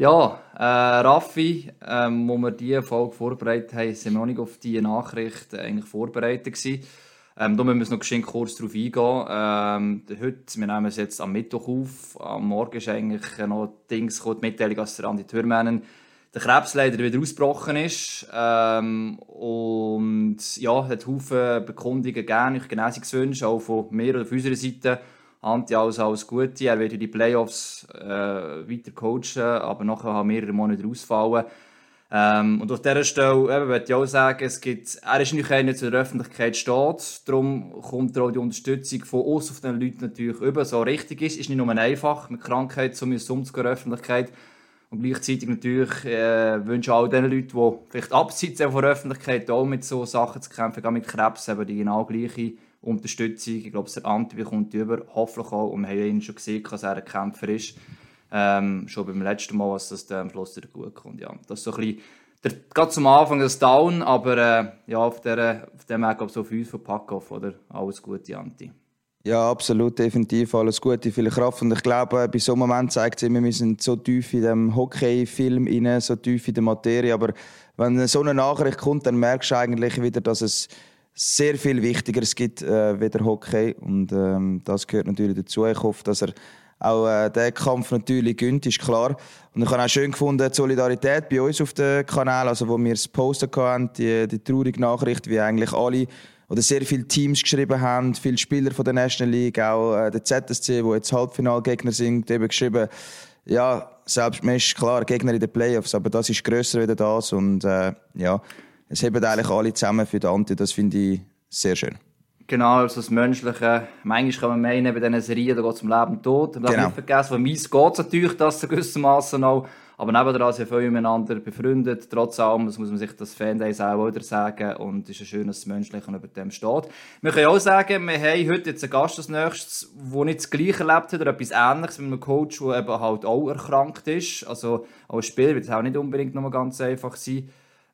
Ja, äh, Raffi, ähm, wo wir diese Folge vorbereitet haben, sind wir noch nicht auf diese Nachricht eigentlich vorbereitet. Ähm, da müssen wir noch kurz darauf eingehen. Ähm, heute, wir nehmen es jetzt am Mittwoch auf. Am Morgen ist eigentlich noch Dings die Mitteilung, dass der Andi der Krebs leider wieder ausgebrochen ist. Ähm, und ja, hat Haufen Bekundungen ich Genesungswünsche, auch von mir oder von unserer Seite. Anti alles, alles Gute. Er wird in die Playoffs äh, weiter coachen, aber nachher haben mehrere Monate ausfallen. Ähm, und auf dieser Stelle eben, möchte ich auch sagen, es gibt, er ist nicht einer, der der Öffentlichkeit steht. Darum kommt auch die Unterstützung von uns auf den Leuten natürlich über, so richtig ist. Ist nicht nur einfach, mit Krankheit so umzugehen in der Öffentlichkeit. Und gleichzeitig natürlich äh, wünsche ich all den Leuten, die vielleicht abseits von der Öffentlichkeit auch mit so Sachen zu kämpfen, gerade mit Krebs, eben die genau gleiche Unterstützung. Ich glaube, der Ante bekommt die über, hoffentlich auch. Und wir haben ihn schon gesehen, dass er ein Kämpfer ist. Ähm, schon beim letzten Mal, dass das am Schluss wieder gut kommt. Ja, das ist so ein bisschen, der, gerade zum Anfang das Down, aber äh, ja, auf, der, auf dem Weg so für uns von Packoff, oder? Alles Gute, Anti. Ja, absolut, definitiv. Alles Gute, viel Kraft. Und ich glaube, bei so einem Moment zeigt es immer, wir sind so tief in dem Hockey-Film so tief in der Materie. Aber wenn so eine Nachricht kommt, dann merkst du eigentlich wieder, dass es sehr viel Wichtigeres gibt äh, wie der Hockey. Und ähm, das gehört natürlich dazu. Ich hoffe, dass er auch äh, den Kampf natürlich gönnt, ist klar. Und ich habe auch schön gefunden, die Solidarität bei uns auf dem Kanal, also wo wir es posten hatten, die, die traurige Nachricht, wie eigentlich alle oder sehr viele Teams geschrieben haben, viele Spieler von der National League, auch äh, der ZSC, wo jetzt Halbfinalgegner sind, eben geschrieben, ja, selbst man ist klar Gegner in den Playoffs, aber das ist grösser als das und äh, ja, es haben eigentlich alle zusammen für Dante, das finde ich sehr schön. Genau, also das Menschliche. Manchmal kann man meinen, bei diesen Serien, da geht es um Leben und Tod. Und genau. nicht vergessen, von meins geht es natürlich, das zu gewissermaßen auch. Aber nebenan sind viele miteinander befreundet. Trotz allem muss man sich das Fandays auch wieder sagen. Und es ist schön, dass das Menschliche über dem steht. Wir können auch sagen, wir haben heute jetzt einen Gast als nächstes, der nicht das Gleiche erlebt hat oder etwas Ähnliches mit einem Coach, der eben halt auch erkrankt ist. Also als Spieler wird es auch nicht unbedingt noch ganz einfach sein.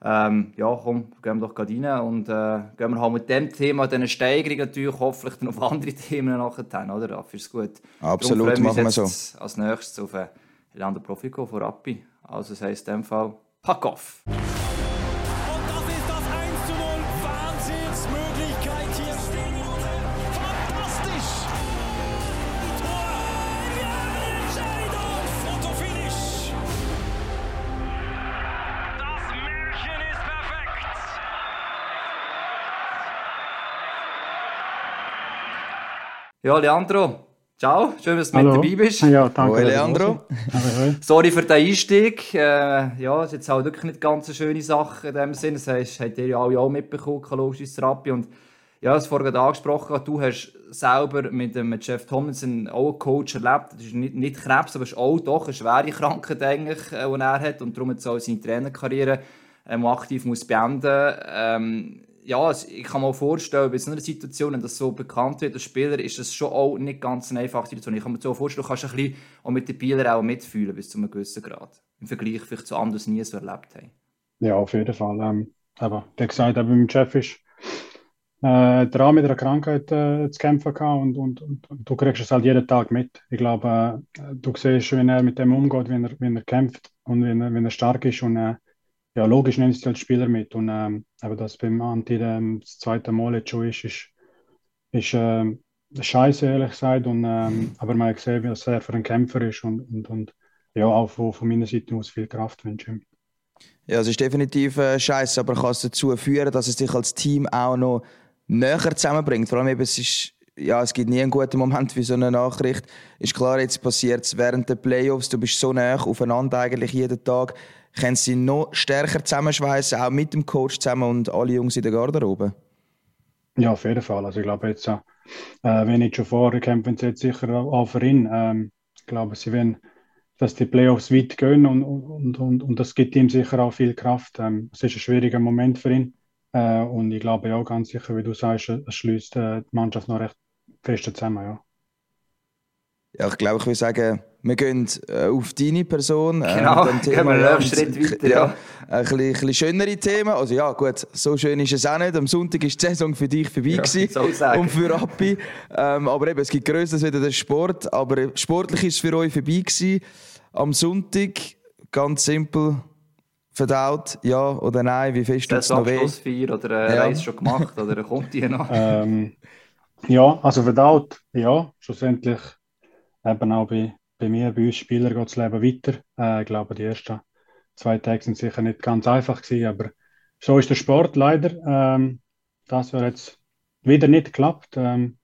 Ähm, ja, komm, gehen wir doch gerade rein und äh, gehen wir halt mit dem Thema, diesen Steigerungen natürlich hoffentlich dann auf andere Themen nachher, oder? Dafür ist gut. Absolut, machen wir so. Als nächstes auf äh, Leander Profiko von Rappi. Also das heisst in dem Fall, pack off! Ja, Leandro, ciao, schön, dass du Hallo. mit dabei bist. Ja, danke. Hallo, Leandro. Sorry für den Einstieg. Äh, ja, es ist jetzt halt wirklich nicht ganz eine schöne Sache in dem Sinne. Das heißt, habt ihr ja alle auch mitbekommen, kalorische Therapie. Und ja, das vorhin angesprochen, du hast selber mit dem Jeff Tomlinson auch einen Coach erlebt. Das ist nicht, nicht Krebs, aber es ist auch doch eine schwere Krankheit, eigentlich, äh, die er hat. Und darum hat er auch seine Trainerkarriere ähm, aktiv muss beenden ähm, ja, ich kann mir vorstellen, bei so einer Situation, wenn das so bekannt wird als Spieler, ist das schon auch nicht ganz eine einfache Situation. Ich kann mir so vorstellen, du kannst ein bisschen auch mit den Spielern auch mitfühlen bis zu einem gewissen Grad. Im Vergleich vielleicht zu anderen, die nie so erlebt haben. Ja, auf jeden Fall. Ähm, aber wie gesagt, eben mit Chef ist äh, dran mit einer Krankheit äh, zu kämpfen gehabt und, und, und, und, du kriegst es halt jeden Tag mit. Ich glaube, äh, du siehst, wie er mit dem umgeht, wenn er, er kämpft und wenn er, er stark ist und äh, ja, logisch nimmst du als Spieler mit. Und ähm, aber das beim Anti ähm, das zweite Mal jetzt schon ist, ist, ist äh, scheiße, ehrlich gesagt. Und, ähm, aber man hat gesehen, was er für ein Kämpfer ist und, und, und ja, auch von, von meiner Seite aus viel Kraft wünsche. Ja, es ist definitiv äh, scheiße, aber kann es dazu führen, dass es dich als Team auch noch näher zusammenbringt. Vor allem eben, es ist ja, es gibt nie einen guten Moment für so eine Nachricht. Ist klar, jetzt passiert es während der Playoffs. Du bist so nah aufeinander eigentlich jeden Tag können sie noch stärker zusammenschweißen, auch mit dem Coach zusammen und alle Jungs in der Garderobe? Ja, auf jeden Fall. Also ich glaube jetzt, äh, wenn nicht schon vorher, kämpfen sie jetzt sicher auch für ihn. Ähm, ich glaube, sie werden, dass die Playoffs weit gehen und, und, und, und das gibt ihm sicher auch viel Kraft. Ähm, es ist ein schwieriger Moment für ihn. Äh, und ich glaube auch ganz sicher, wie du sagst, es schließt äh, die Mannschaft noch recht fest zusammen. Ja. Ja, ich glaube, ich würde sagen, wir gehen äh, auf deine Person. Äh, genau, äh, Thema, gehen wir einen Schritt weiter. Ja, ja. Ein, bisschen, ein bisschen schönere Themen. Also ja, gut, so schön ist es auch nicht. Am Sonntag ist die Saison für dich vorbei ja, so und für Rappi. Ähm, aber eben, es gibt Größeres wieder den Sport. Aber sportlich ist es für euch vorbei gewesen. Am Sonntag ganz simpel verdaut, ja oder nein? Wie fest tut es noch weh? Oder eine ja. Reise schon gemacht oder kommt die noch? ähm, ja, also verdaut, ja, schlussendlich eben auch bei, bei mir, bei uns Spielern geht das Leben weiter. Äh, ich glaube, die ersten zwei Tage sind sicher nicht ganz einfach gewesen, aber so ist der Sport leider. Ähm, das hat jetzt wieder nicht geklappt. Ähm,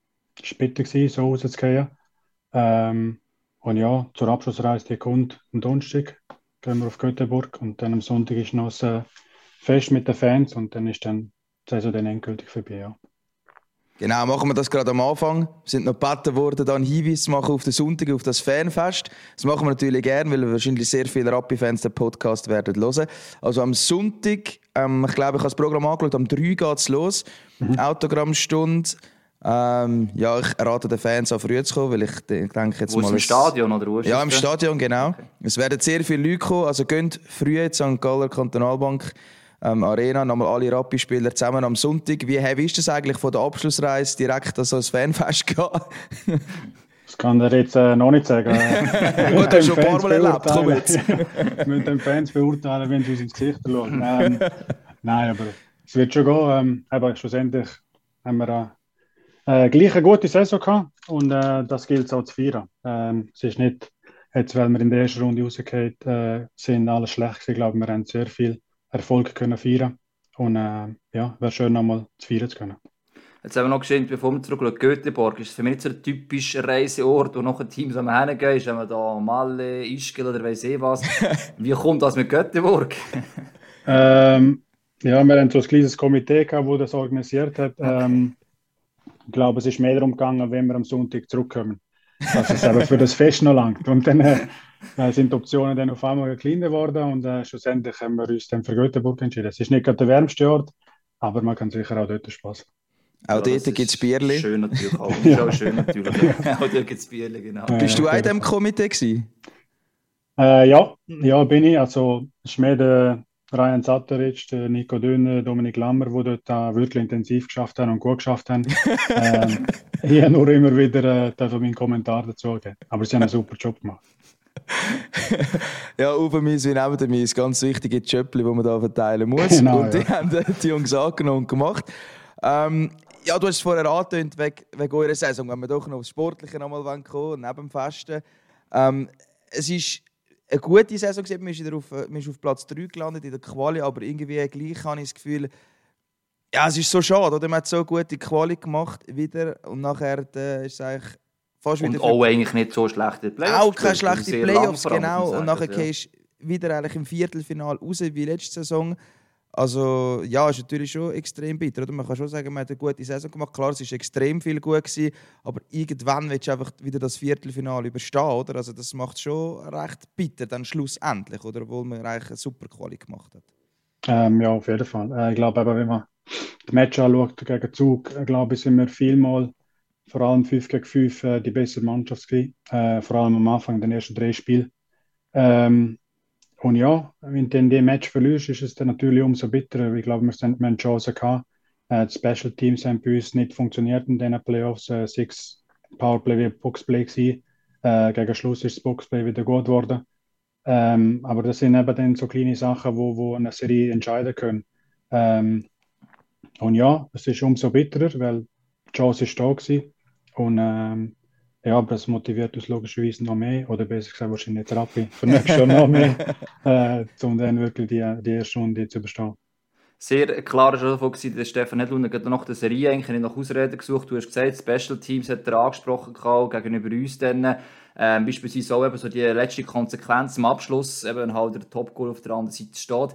bitter, gewesen, so rauszugehen. Ähm, und ja, zur Abschlussreise, die kommt am Donnerstag, gehen wir auf Göteborg und dann am Sonntag ist noch ein Fest mit den Fans und dann ist dann die Saison dann endgültig vorbei. Ja. Genau, machen wir das gerade am Anfang. Wir sind noch gebeten worden, da einen Hinweis zu machen auf den Sonntag, auf das Fanfest. Das machen wir natürlich gerne, weil wahrscheinlich sehr viele Rappi-Fans den Podcast werden hören. Also am Sonntag, ähm, ich glaube, ich habe das Programm angeschaut, am 3 geht es los. Mhm. Autogrammstunde. Ähm, ja, ich rate den Fans auch früh zu kommen, weil ich denke jetzt wo mal... im Stadion oder wo Ja, im Stadion, genau. Okay. Es werden sehr viele Leute kommen, also geht früh die St. Galler Kantonalbank ähm, Arena, nochmal alle Rappi-Spieler zusammen am Sonntag. Wie heavy ist das eigentlich von der Abschlussreise direkt an so ein Fanfest gehen? Das kann er jetzt äh, noch nicht sagen. Gut, hast schon ein paar Mal erlebt, komm jetzt. mit den Fans beurteilen, wenn sie uns ins Gesicht schauen. Ähm, nein, aber es wird schon gehen. Ähm, aber schlussendlich haben wir äh, gleich eine gute Saison gehabt und äh, das gilt es auch zu feiern. Ähm, es ist nicht, jetzt, weil wir in der ersten Runde rausgefallen äh, sind, alles schlecht gewesen. Ich glaube, wir haben sehr viel Erfolg können feiern und äh, ja, wäre schön, nochmal zu feiern zu können. Jetzt haben wir noch gesehen, bevor wir zurückschauen, Göteborg ist für mich nicht so ein typischer Reiseort, wo noch ein Team so hingehen ist, wenn man da Malle, Ischgl oder weiss eh was. Wie kommt das mit Göteborg? ähm, ja, wir haben so ein kleines Komitee gehabt, das das organisiert hat. Ähm, ich glaube, es ist mehr darum gegangen, wenn wir am Sonntag zurückkommen. Dass es aber für das Fest noch langt. Und dann äh, äh, sind die Optionen dann auf einmal kleiner geworden und äh, schlussendlich haben wir uns dann für Göteborg entschieden. Es ist nicht gerade der wärmste Ort, aber man kann sicher auch dort Spaß auch ja, dort gibt es Bierli. Schön natürlich auch. ja. auch schön natürlich. auch dort gibt es Bierli, genau. Bist du auch in diesem Komitee gewesen? Äh, ja, ja, bin ich. Also, es ist mehr der Ryan Satteric, der Nico Döner, Dominik Lammer, die dort auch wirklich intensiv geschafft haben und gut geschafft haben. ähm, ich habe nur immer wieder äh, meinen Kommentar dazu gegeben. Aber sie haben einen super Job gemacht. ja, über mich sind neben mir ganz wichtige Jöppli, die man da verteilen muss. Genau, und die ja. haben die Jungs angenommen und gemacht. Ähm, ja, du hast es vorher angetönt, wegen, wegen eurer Saison, wenn wir doch noch aufs Sportliche nochmal kommen, neben dem Festen. Ähm, es ist eine gute Saison. Man ist, wieder auf, man ist auf Platz 3 gelandet in der Quali, aber irgendwie gleich habe ich das Gefühl, ja, es ist so schade, oder? Man hat so gute Quali gemacht wieder und nachher äh, ist es eigentlich fast wieder... Und auch eigentlich nicht so schlechte Playoffs. Auch keine schlechten Playoffs, genau. und nachher ja. gehst du wieder eigentlich im Viertelfinal raus wie letzte Saison. Also ja, ist natürlich schon extrem bitter. Oder? Man kann schon sagen, man hat eine gute Saison gemacht. Klar, es war extrem viel gut, gewesen, aber irgendwann willst du einfach wieder das Viertelfinale überstehen. Oder? Also das macht es schon recht bitter, dann schlussendlich, oder? obwohl man eigentlich eine super Quali gemacht hat. Ähm, ja, auf jeden Fall. Äh, ich glaube, wenn man die Match anschaut gegen Zug, äh, glaube ich, sind wir vielmal, vor allem 5 gegen 5, äh, die bessere Mannschaft gewesen. Äh, vor allem am Anfang den ersten drei Spielen. Ähm, und ja, wenn du in dem Match verlierst, ist es dann natürlich umso bitterer. Ich glaube, wir haben eine Chance gehabt. Äh, die Special Teams haben bei uns nicht funktioniert in diesen Playoffs. Äh, sechs Powerplay wie Boxplay gewesen. Äh, gegen Schluss ist das Boxplay wieder gut geworden. Ähm, aber das sind eben dann so kleine Sachen, wo, wo eine Serie entscheiden können. Ähm, und ja, es ist umso bitterer, weil die Chance ist da gewesen. Und ähm, ja, aber das motiviert uns logischerweise noch mehr, oder besser gesagt wahrscheinlich Therapie, für nächstes Jahr noch mehr, äh, um dann wirklich die, die erste Runde zu überstehen. Sehr klar war davon, dass Stefan Hedlund nach der Serie eigentlich nach Ausreden gesucht. Du hast gesagt, Special Teams hat er angesprochen gegenüber uns dann. Ähm, beispielsweise auch eben so die letzte Konsequenz am Abschluss, eben halt der Top-Goal auf der anderen Seite steht.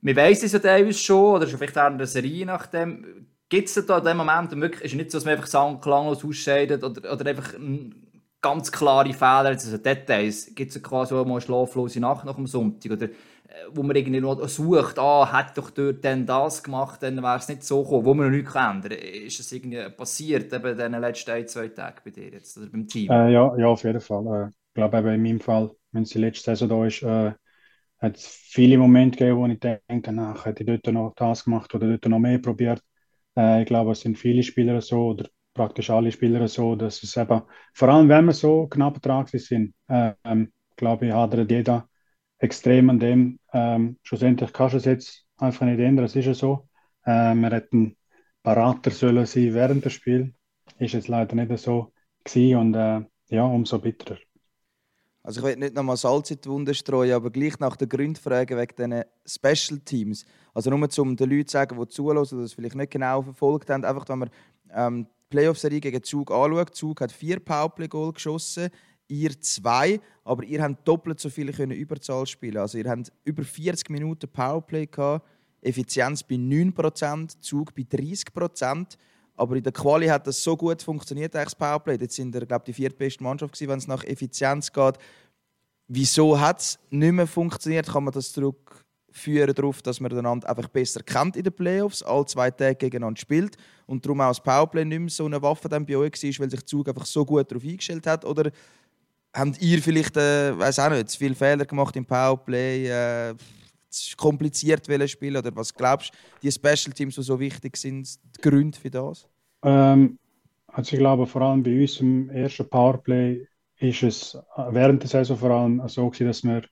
Wir wissen es ja teilweise schon, oder schon vielleicht während der Serie nach dem. Gibt es da in dem Moment wirklich, ist nicht so, dass man einfach sagen, klanglos ausscheidet oder, oder einfach ganz klare Fehler, also Details, gibt es quasi auch mal eine schlaflose Nacht nach dem Sonntag oder äh, wo man irgendwie noch sucht, ah, hätte doch dort dann das gemacht, dann wäre es nicht so gekommen, wo man noch nichts ändern Ist das irgendwie passiert eben in den letzten ein, zwei Tagen bei dir jetzt oder beim Team? Äh, ja, ja, auf jeden Fall. Äh, ich glaube eben in meinem Fall, wenn es die letzte Saison da ist, äh, hat es viele Momente gegeben, wo ich denke, nach hätte ich dort noch das gemacht oder dort noch mehr probiert. Äh, ich glaube, es sind viele Spieler so oder praktisch alle Spieler so, dass es eben, vor allem wenn wir so knapp dran sind, äh, ähm, glaube ich, hadert jeder extrem an dem. Ähm, schlussendlich kannst du es jetzt einfach nicht ändern, es ist ja so. Äh, wir hätten Berater sollen sein während des Spiels. Ist jetzt leider nicht so gewesen und äh, ja, umso bitterer. Also ich will nicht nochmal Salz in die Wunde streuen, aber gleich nach der Grundfrage wegen diesen Special Teams. Also nur um den Leuten zu sagen, die zuhören oder das vielleicht nicht genau verfolgt haben, einfach wenn man ähm, die Playoff-Serie gegen Zug anschaut. Zug hat vier Powerplay-Goal geschossen, ihr zwei, aber ihr habt doppelt so viele können Überzahl spielen. Also ihr habt über 40 Minuten Powerplay gehabt, Effizienz bei 9%, Zug bei 30%. Aber in der Quali hat das so gut funktioniert, das Powerplay. Jetzt sind wir, glaube die viertbeste Mannschaft wenn es nach Effizienz geht. Wieso hat es nicht mehr funktioniert? Kann man das zurückführen darauf, dass man einander einfach besser kennt in den Playoffs, alle zwei Tage gegeneinander spielt und darum auch das Powerplay nicht mehr so eine Waffe dann bei euch war, weil sich Zug einfach so gut darauf eingestellt hat? Oder habt ihr vielleicht, äh, weiß auch nicht, zu viele Fehler gemacht im Powerplay? Äh, kompliziert spielen oder was glaubst du, die Special Teams, die so wichtig sind, die Gründe für das? Ähm, also ich glaube vor allem bei uns im ersten Powerplay ist es während der Saison vor allem so gewesen, dass wir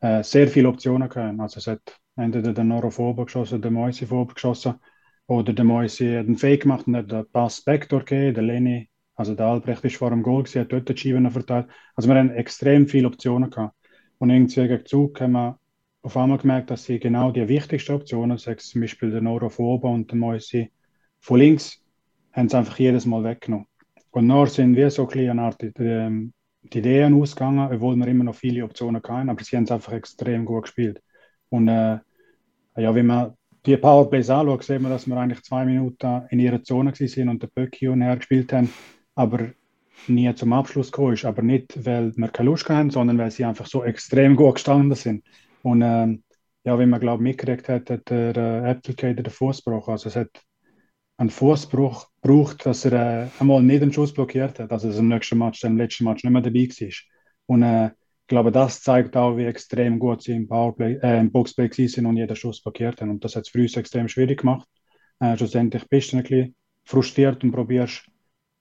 äh, sehr viele Optionen hatten. Also es hat entweder der Norofober geschossen, der Moisi geschossen oder der Moisi hat einen Fake gemacht und hat den Pass Backdoor gegeben, der Leni, also der Albrecht ist vor dem Goal gewesen, hat dort die Scheiben verteilt. Also wir haben extrem viele Optionen gehabt. Und irgendwie gegen Zug haben wir auf einmal gemerkt, dass sie genau die wichtigsten Optionen, sechs zum Beispiel der Noro von oben und der Moisi von links, haben sie einfach jedes Mal weggenommen. Und dann sind wir so Art die, die, die Ideen ausgegangen, obwohl wir immer noch viele Optionen hatten, aber sie haben es einfach extrem gut gespielt. Und äh, ja, wenn man die Powerplays anschaut, sehen wir, dass wir eigentlich zwei Minuten in ihrer Zone waren und den Böcki und her gespielt haben, aber nie zum Abschluss gekommen ist. Aber nicht, weil wir keine Lust haben, sondern weil sie einfach so extrem gut gestanden sind. Und ähm, ja, wie man glaube mitgekriegt hat, hat der äh, Applicator den Fußbruch. Also es hat einen Fußbruch gebraucht, dass er äh, einmal nicht den Schuss blockiert hat, dass er im nächsten Match, im letzten Match nicht mehr dabei war. Und äh, ich glaube, das zeigt auch, wie extrem gut sie im, Powerplay, äh, im Boxplay sind und jeden Schuss blockiert haben. Und das hat es für uns extrem schwierig gemacht. Äh, schlussendlich bist du ein bisschen frustriert und probierst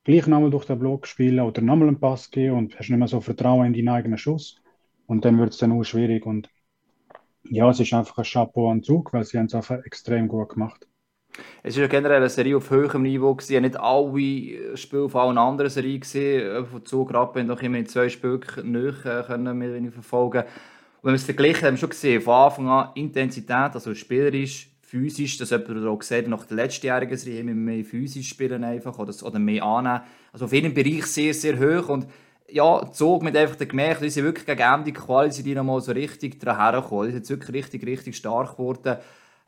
gleich nochmal durch den Block spielen oder nochmal einen Pass geben und hast nicht mehr so Vertrauen in deinen eigenen Schuss. Und dann wird es dann auch schwierig. Und ja, es ist einfach ein Chapeau an Zug, weil sie haben es einfach extrem gut gemacht. Es war ja generell eine Serie auf höherem Niveau. Gewesen. Nicht alle Spiele von allen anderen Serien gesehen. Von Zug Rappen noch immer in zwei Spielen nicht können wir verfolgen. Und wenn wir es verglichen haben, schon gesehen, von Anfang an Intensität, also spielerisch, physisch, das hat man auch gesehen, nach der letztjährigen Serie immer mehr physisch spielen einfach oder, oder mehr annehmen. Also auf jedem Bereich sehr, sehr hoch und ja, Zug mit einfach gemerkt, die sind wirklich gegen Ende Quali die nochmal so richtig daher gekommen. Die sind jetzt wirklich richtig, richtig stark geworden.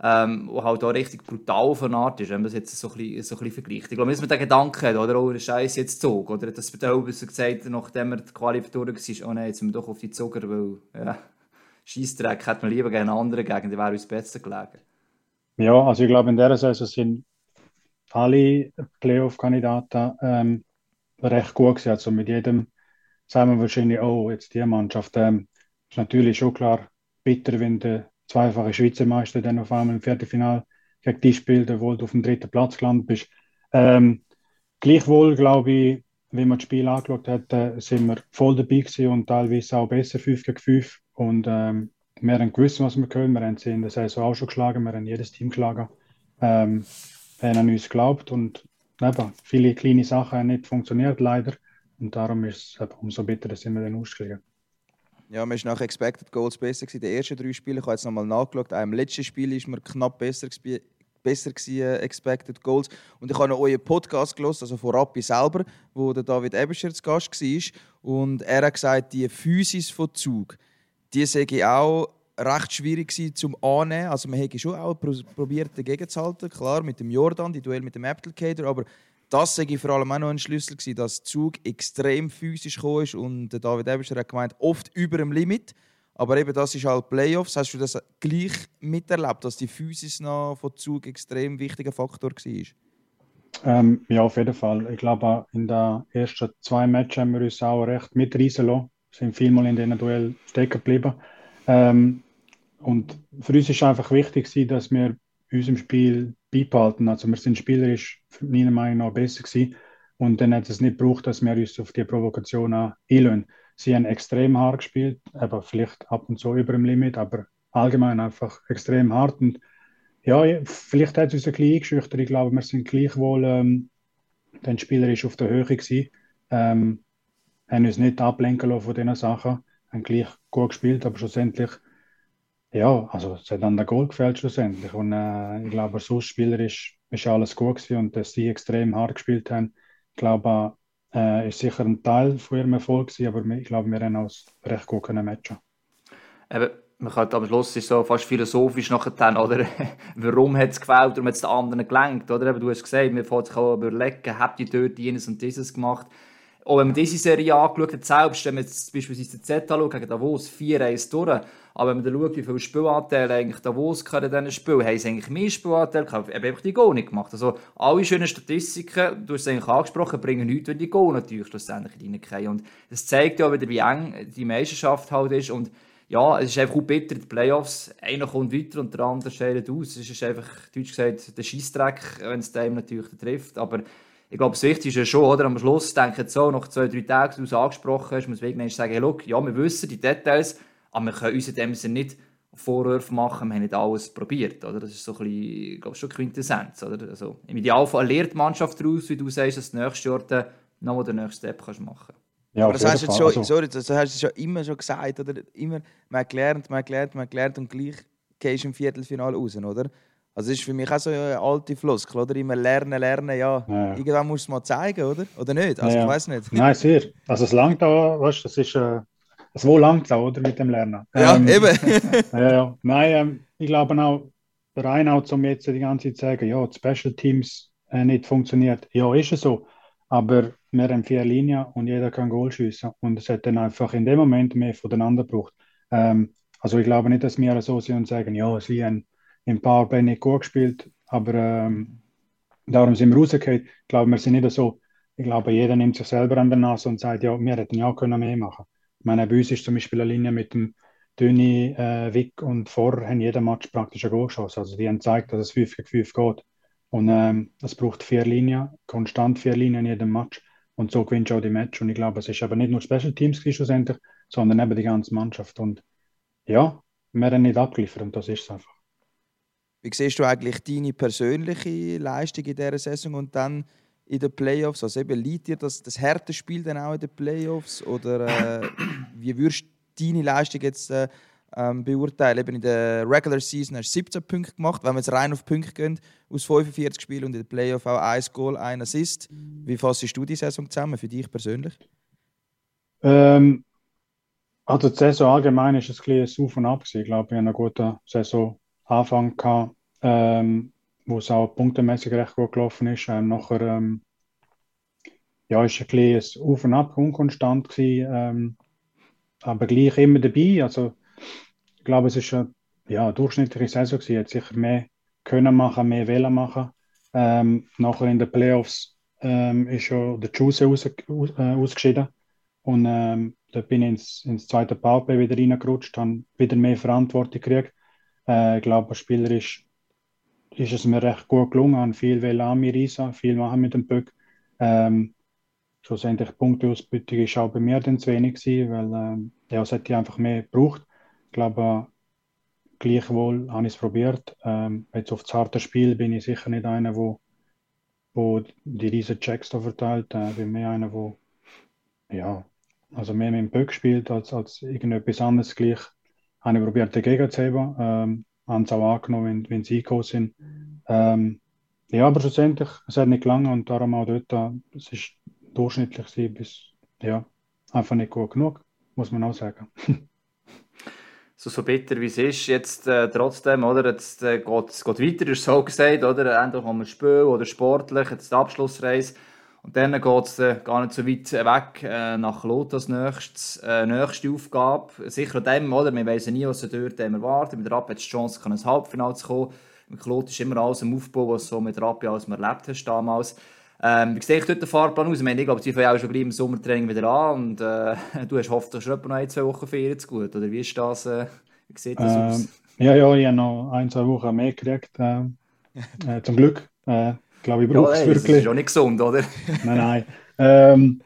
Ähm, und halt auch richtig brutal von Art ist, wenn man das jetzt so ein bisschen, so bisschen vergleicht. Ich glaube, dass man den Gedanken hat, oder, oh, Scheiß jetzt Zug, oder dass man da so gesagt nachdem er die Quali war, oh nein, jetzt sind wir doch auf die Zuger, weil, ja, Scheissdreck hätte man lieber gegen einen anderen gegen, der wäre uns besser gelegen. Ja, also ich glaube, in dieser Saison sind alle Playoff-Kandidaten ähm, recht gut gewesen. Also mit jedem sagen wir wahrscheinlich, oh, jetzt die Mannschaft. Ähm, ist natürlich schon klar bitter, wenn der zweifache Schweizer Meister dann auf einmal im Viertelfinale gegen dich spielt, obwohl du auf dem dritten Platz gelandet bist. Ähm, gleichwohl, glaube ich, wenn man das Spiel angeschaut hat, äh, sind wir voll dabei gewesen und teilweise auch besser 5 gegen 5. Und ähm, wir haben gewusst, was wir können. Wir haben sie in der Saison auch schon geschlagen, wir haben jedes Team geschlagen. Ähm, haben an uns geglaubt und eben, viele kleine Sachen haben nicht funktioniert, leider. Und darum ist es umso bitterer, dass wir den ausgestiegen ja, man ist nach Expected Goals besser gewesen. Die ersten drei Spiele, ich habe jetzt nochmal nachgeschaut, auch im letzten Spiel ist man knapp besser besser gewesen, äh, Expected Goals. Und ich habe noch euren Podcast gelesen, also von Rappi selber, wo der David Ebescher zu Gast war. Und er hat gesagt, die Physis von Zug, die sehe ich auch recht schwierig gewesen zum Annehmen. Also man hätte schon auch probiert, dagegen zu halten. Klar, mit dem Jordan, die Duell mit dem Applicator, aber das sage ich vor allem auch noch ein Schlüssel gewesen, dass der Zug extrem physisch ist und David Eberscher hat gemeint, oft über dem Limit. Aber eben das ist halt Playoffs. Hast du das gleich miterlebt, dass die Physis noch von Zug extrem wichtiger Faktor war? Ähm, ja, auf jeden Fall. Ich glaube, in den ersten zwei Matches haben wir uns auch recht mitreißen lassen. Wir sind vielmal in diesen Duell stecken geblieben. Ähm, und für uns ist einfach wichtig, dass wir unserem Spiel beibehalten. Also wir sind spielerisch meiner Meinung nach besser gewesen und dann hat es nicht gebraucht, dass wir uns auf die Provokation einlösen. sie haben extrem hart gespielt, aber vielleicht ab und zu über dem Limit, aber allgemein einfach extrem hart. Und ja, vielleicht hat es uns ein bisschen eingeschüchtert. Ich glaube, wir sind gleichwohl, ähm, der Spieler ist auf der Höhe gewesen, ähm, haben uns nicht ablenken lassen von diesen Sachen, haben gleich gut gespielt, aber schlussendlich, ja, also es hat an der Goal gefällt schlussendlich. Und äh, ich glaube, sonst Spieler ist, alles gut gewesen und dass sie extrem hart gespielt haben, ich glaube, äh, ist sicher ein Teil von ihrem Erfolg gewesen, aber ich glaube, wir haben auch recht gut können matchen. Eben, man könnte am Schluss ist so fast philosophisch nachher oder? Warum hat es gefällt, warum hat es den anderen gelenkt, oder? Eben, du hast gesagt, wir fangen sich auch überlegen, habt ihr dort jenes und dieses gemacht? Auch wenn man diese Serie angeschaut hat, selbst wenn man jetzt beispielsweise den Z anschaut, gegen Davos, 4-1 durch, aber wenn man dann schaut, wie viele Spielanteile eigentlich Davos in diesen Spielen, haben sie eigentlich mehr Spielanteile gehabt, eben einfach die Goal nicht gemacht. Also alle schönen Statistiken, du hast es eigentlich angesprochen, bringen nichts, wenn die Goal natürlich schlussendlich reinkommen. Und das zeigt ja wieder, wie eng die Meisterschaft halt ist und ja, es ist einfach auch bitter, die Playoffs, einer kommt weiter und der andere scheidet aus. Es ist einfach, deutsch gesagt, der Scheissdreck, wenn es dem natürlich trifft, aber ich glaube, das Wichtigste ist ja schon, oder? Am Schluss denke ich so, nach zwei, drei Tagen, du es angesprochen hast, muss man sagen, hey, look, ja, wir wissen die Details, aber wir können uns in dem Sinne nicht Vorwürfe machen, wir haben nicht alles probiert, oder? Das ist so ein bisschen, ich glaube, schon Quintessenz, oder? Also, Im Idealfall lernt die Mannschaft daraus, wie du sagst, dass du nächstes Jahr dann noch den nächsten Step kannst machen ja, aber das hast, du schon, also. sorry, das hast du schon immer schon gesagt, oder? Immer, man lernt, man lernt, man lernt und gleich gehst du im Viertelfinale raus, oder? Also ist für mich auch so eine alte Floskel, oder? Immer lernen, lernen, ja. ja. Irgendwann musst du es mal zeigen, oder? Oder nicht? Also ja, ich weiß nicht. Nein, sehr. Also es langt da, weißt du, das ist, äh, es wo langt da, oder? Mit dem Lernen. Ja, ähm, eben. ja, ja. Nein, ähm, ich glaube auch, der Reinhard zum jetzt die ganze Zeit sagen, ja, die Special Teams äh, nicht funktioniert. Ja, ist es so. Aber wir haben vier Linien und jeder kann Goal schiessen. Und es hat dann einfach in dem Moment mehr voneinander gebraucht. Ähm, also ich glaube nicht, dass wir so sind und sagen, ja, sie haben im Powerplay nicht gut gespielt, aber ähm, darum sind wir rausgekommen. Ich glaube, wir sind nicht so, ich glaube, jeder nimmt sich selber an der Nase und sagt, ja, wir hätten ja können mehr machen. Ich meine, bei uns ist zum Beispiel eine Linie mit dem Döni, äh, Wick und Vor haben jeden Match praktisch ein Goal geschossen. Also die haben gezeigt, dass es 5 gegen 5 geht. Und ähm, es braucht vier Linien, konstant vier Linien in jedem Match. Und so gewinnst du auch die Match. Und ich glaube, es ist aber nicht nur Special Teams schlussendlich, sondern eben die ganze Mannschaft. Und ja, wir haben nicht abgeliefert und das ist es einfach. Wie siehst du eigentlich deine persönliche Leistung in dieser Saison und dann in den Playoffs? Also eben, liegt dir das, das harte Spiel dann auch in den Playoffs? Oder äh, wie würdest du deine Leistung jetzt äh, ähm, beurteilen? Eben in der Regular Season hast du 17 Punkte gemacht. Wenn wir jetzt rein auf Punkte gehen, aus 45 Spielen und in den Playoffs auch ein Goal, ein Assist. Wie fassest du die Saison zusammen für dich persönlich? Ähm, also die Saison allgemein ist ein bisschen Auf und Ab. Ich glaube, wir haben eine gute Saison Anfang gehabt, ähm, wo es auch punktemäßig recht gut gelaufen ist. Ähm, nachher ähm, ja, ist ein bisschen Auf und Ab unkonstant gewesen, ähm, aber gleich immer dabei. Also ich glaube, es ist eine ja, durchschnittliche Saison gewesen. Hat sicher mehr können machen, mehr wollen machen. Ähm, nachher in den Playoffs ähm, ist schon der aus, aus, äh, ausgeschieden und ähm, da bin ich ins, ins zweite Powerplay wieder reingerutscht, habe wieder mehr Verantwortung gekriegt äh, ich glaube, spielerisch ist es mir recht gut gelungen, habe viel an mir reisen, viel machen mit dem Böck. Ähm, schlussendlich Punkteausbeutung ist auch bei mir dann zu wenig gewesen, weil ähm, ja, es hätte einfach mehr gebraucht. Ich glaube, gleichwohl habe ich es probiert. Ähm, jetzt auf das harte Spiel bin ich sicher nicht einer, wo, wo die riesen Checks da verteilt. Äh, bin mehr einer, wo ja, also mehr mit dem Böck spielt als, als irgendetwas anderes gleich habe ich probiert, dagegen zu haben. Ähm, haben es auch angenommen, wenn, wenn sie gekommen sind. Ähm, ja, aber schlussendlich, es hat nicht gelangen und darum auch dort, es ist durchschnittlich bis, ja, einfach nicht gut genug, muss man auch sagen. so, so bitter wie es ist, jetzt äh, trotzdem, oder, jetzt äh, geht es weiter, ist so gesagt, oder, endlich haben wir Spiel oder sportlich, jetzt die Abschlussreise und dann geht es äh, gar nicht so weit weg äh, nach Lot als nächstes, äh, nächste Aufgabe. Sicher dem, oder? Wir wissen nie, was dort erwartet. Mit Rappi hat es die Chance, ins Halbfinale zu kommen. Mit Klot ist immer alles im Aufbau, was so mit Rappi alles man erlebt hast damals. Ähm, wie sehe dort den Fahrplan aus? Ich, meine, ich glaube, sie fangen auch schon gleich im Sommertraining wieder an und äh, du hast hoffentlich schon noch ein, zwei Wochen Ferien zu gut, oder wie ist das? Äh, wie sieht das ähm, aus? Ja, ja, ich habe noch ein, zwei Wochen mehr gekriegt, äh, äh zum Glück. Glaube ich, braucht es wirklich. Das ist auch nicht gesund, oder? nein, nein. Ähm,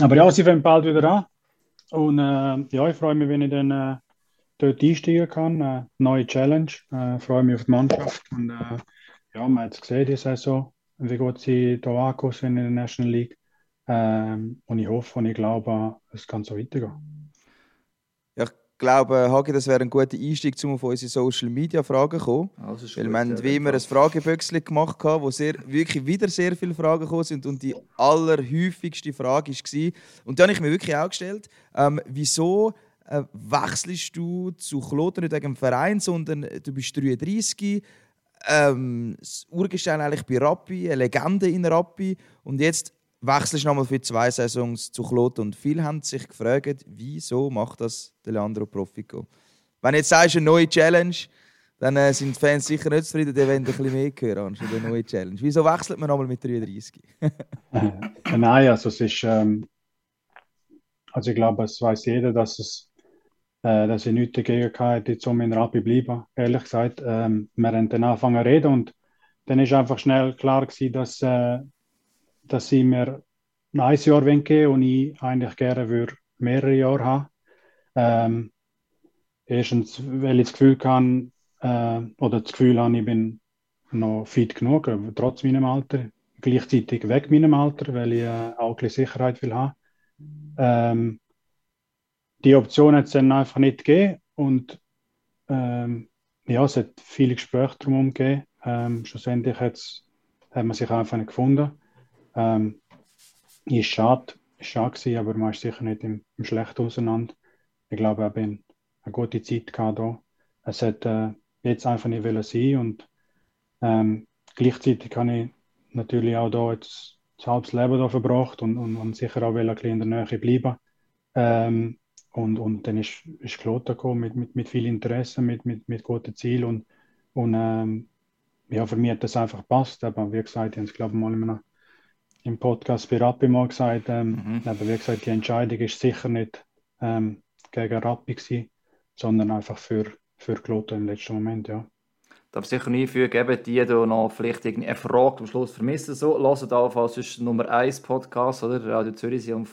aber ja, sie fangen bald wieder an. Und äh, ja, ich freue mich, wenn ich dann äh, dort einsteigen kann. Äh, neue Challenge. Äh, freue mich auf die Mannschaft. Und äh, ja, man hat es gesehen, die Saison, wie gut sie hier angekommen sind in der National League. Ähm, und ich hoffe und ich glaube, es kann so weitergehen. Glaube, Hagi, das wäre ein guter Einstieg, um auf unsere Social Media Fragen zu kommen. Also Weil wir haben wie immer ein Fragebüchse gemacht, wo sehr, wirklich wieder sehr viele Fragen gekommen sind. Und die allerhäufigste Frage war, und die habe ich mir wirklich auch gestellt, ähm, wieso äh, wechselst du zu Kloten nicht wegen dem Verein, sondern du bist 33, ähm, das Urgestein eigentlich bei Rappi, eine Legende in Rappi und jetzt wechselst nochmal für zwei Saisons zu Kloten und viele haben sich gefragt, wieso macht das der Leandro Profico? Wenn du jetzt sagst, eine neue Challenge, dann äh, sind die Fans sicher nicht zufrieden, die wollen ein bisschen mehr hören eine neue Challenge. Wieso wechselt man nochmal mit 33? Nein, also es ist, ähm, also ich glaube, es weiß jeder, dass es äh, dass ich nichts dagegen hatte, jetzt um in Rappi bleiben, ehrlich gesagt. Ähm, wir haben dann angefangen zu reden und dann ist einfach schnell klar gewesen, dass, äh, dass sie mir ein Jahr geben und ich eigentlich gerne würde mehrere Jahre haben. Ähm, erstens, weil ich das Gefühl kann, äh, oder das Gefühl habe, ich bin noch fit genug, trotz meinem Alter. Gleichzeitig weg meinem Alter, weil ich äh, auch ein Sicherheit will haben. Ähm, die Option hat es dann einfach nicht gegeben und ähm, ja, es hat viele Gespräche darum gegeben. Ähm, schlussendlich hat man sich einfach nicht gefunden. Ähm, ist schade, schade gewesen, aber man ist sicher nicht im, im Schlechten auseinander. Ich glaube, ich habe eine gute Zeit gehabt hier. Es hat äh, jetzt einfach nicht wollen sein und ähm, gleichzeitig kann ich natürlich auch hier jetzt das halbes Leben hier verbracht und, und, und sicher auch will ein bisschen in der Nähe bleiben. Ähm, und, und dann ist, ist Kloten gekommen mit, mit, mit viel Interesse, mit, mit, mit guten Zielen. Und, und ähm, ja, für mich hat das einfach gepasst. Aber wie gesagt, ich habe es, glaube ich, mal in im Podcast bei Rappi mal gesagt. Ähm, mhm. Aber wie gesagt, die Entscheidung ist sicher nicht ähm, gegen Rappi gewesen, sondern einfach für, für Kloten im letzten Moment, ja. Darf sicher nie für geben, die, die noch vielleicht eine Frage am Schluss vermissen. So, hören da, falls es Nummer 1 Podcast, oder? Radio Zürich sind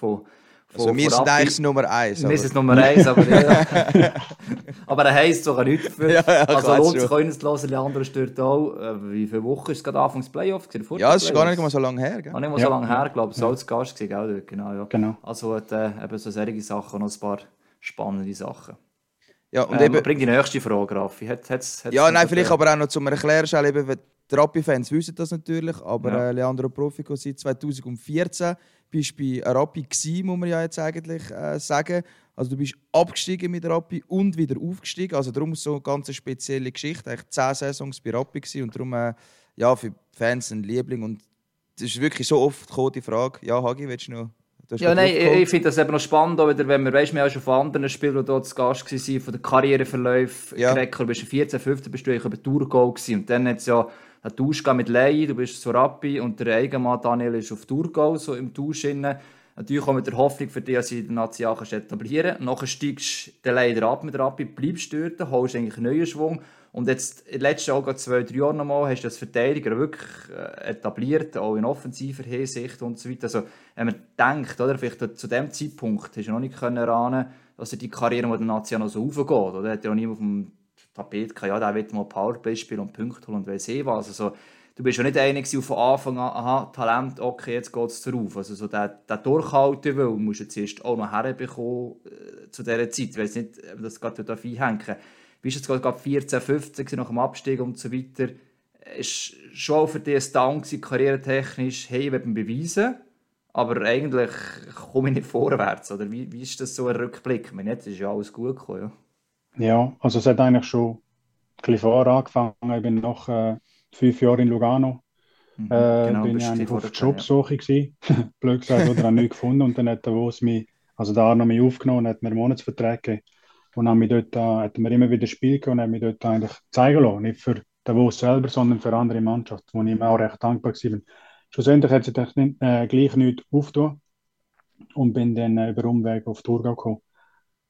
von also wir sind eigentlich Nummer eins. Wir sind Nummer eins, aber ja. aber er heisst sogar nichts dafür. Ja, ja, also lohnt sich uns zu hören, die anderen stört auch. Äh, wie viele Wochen ist es gerade Anfangs Playoff? Ja, es ist gar nicht mal so lange her. Gell? Gar nicht mal so lange her, glaube ich. So als Gast gewesen, gell? Genau, ja. genau. Also hat äh, eben so solche Sachen und noch ein paar spannende Sachen. Ja, und ähm, eben, bring die nächste Frage, Raffi. Hat, hat's, hat's ja, nein, vielleicht aber auch noch zum Erklären, eben, die Rappi-Fans wissen das natürlich, aber ja. äh, Leandro Profico seit 2014 bist bei Rappi gewesen, muss man ja jetzt eigentlich äh, sagen. Also du bist abgestiegen mit Rappi und wieder aufgestiegen. Also darum so eine ganz spezielle Geschichte. Eigentlich zehn Saisons bei Rappi gewesen und darum äh, ja, für Fans ein Liebling. Und es ist wirklich so oft gekommen, die Frage, ja Hagi, willst du noch ja, nein, ich, ich finde das eben noch spannend, auch wieder, wenn wir, weißt, wir haben schon von anderen Spielern, dort zu Gast waren, von den Karriereverläufen ja. du bist 14, 15, bist du eigentlich über Tourgo gewesen. Und dann hat es ja einen Tausch mit Lei, du bist zu Rappi und der Eigenmann Daniel ist auf Tourgau, so im Tausch. Natürlich auch mit der Hoffnung für dich, dass du den Nazi etablieren kannst. Nachher steigst du leider ab mit Rappi, bleibst dort, holst eigentlich einen neuen Schwung. Und jetzt, in den letzten Jahren, zwei, drei Jahren nochmal, hast du als Verteidiger wirklich äh, etabliert, auch in offensiver Hinsicht und so weiter. Also, wenn man denkt, oder, vielleicht zu dem Zeitpunkt hast du noch nicht können erahnen, dass die Karriere mit der Nazi noch so aufgeht. Oder? Hat ja auch niemand auf dem Tapet gehabt, ja, der will mal Powerplay spielen und Punkte holen und weiss eh was. Also, du bist ja nicht einer von Anfang an, aha, Talent, okay, jetzt geht es drauf. Also so der, der durchhalten will, musst du jetzt erst auch noch herbekommen äh, zu dieser Zeit. Ich weiss nicht, ob das gerade da einhängen Wie ist es gerade 14, 15 nach dem Abstieg und so weiter? Es war schon für dich ein Dank, karrieretechnisch, hey, ich will mich beweisen, aber eigentlich komme ich nicht vorwärts. Oder wie, wie ist das so ein Rückblick? Ich meine, jetzt ist ja alles gut gekommen, ja. Ja, also es hat eigentlich schon ein bisschen vorher angefangen. Ich bin noch äh, fünf Jahre in Lugano. Mhm, äh, genau, bin ich eigentlich auf Jobsuche ja. Blöd gesagt, oder habe nichts gefunden. Und dann hat der Wos mich, also der Arno mich aufgenommen und hat mir einen Monatsvertrag gegeben. Und dann mich dort, äh, hat mir immer wieder Spiel gegeben und hat mich dort eigentlich zeigen lassen. Nicht für den Wos selber, sondern für andere Mannschaft, wo ich mir auch recht dankbar war. Schlussendlich hat sich das äh, gleich nicht aufgetan und bin dann äh, über Umweg auf Thurgau gekommen.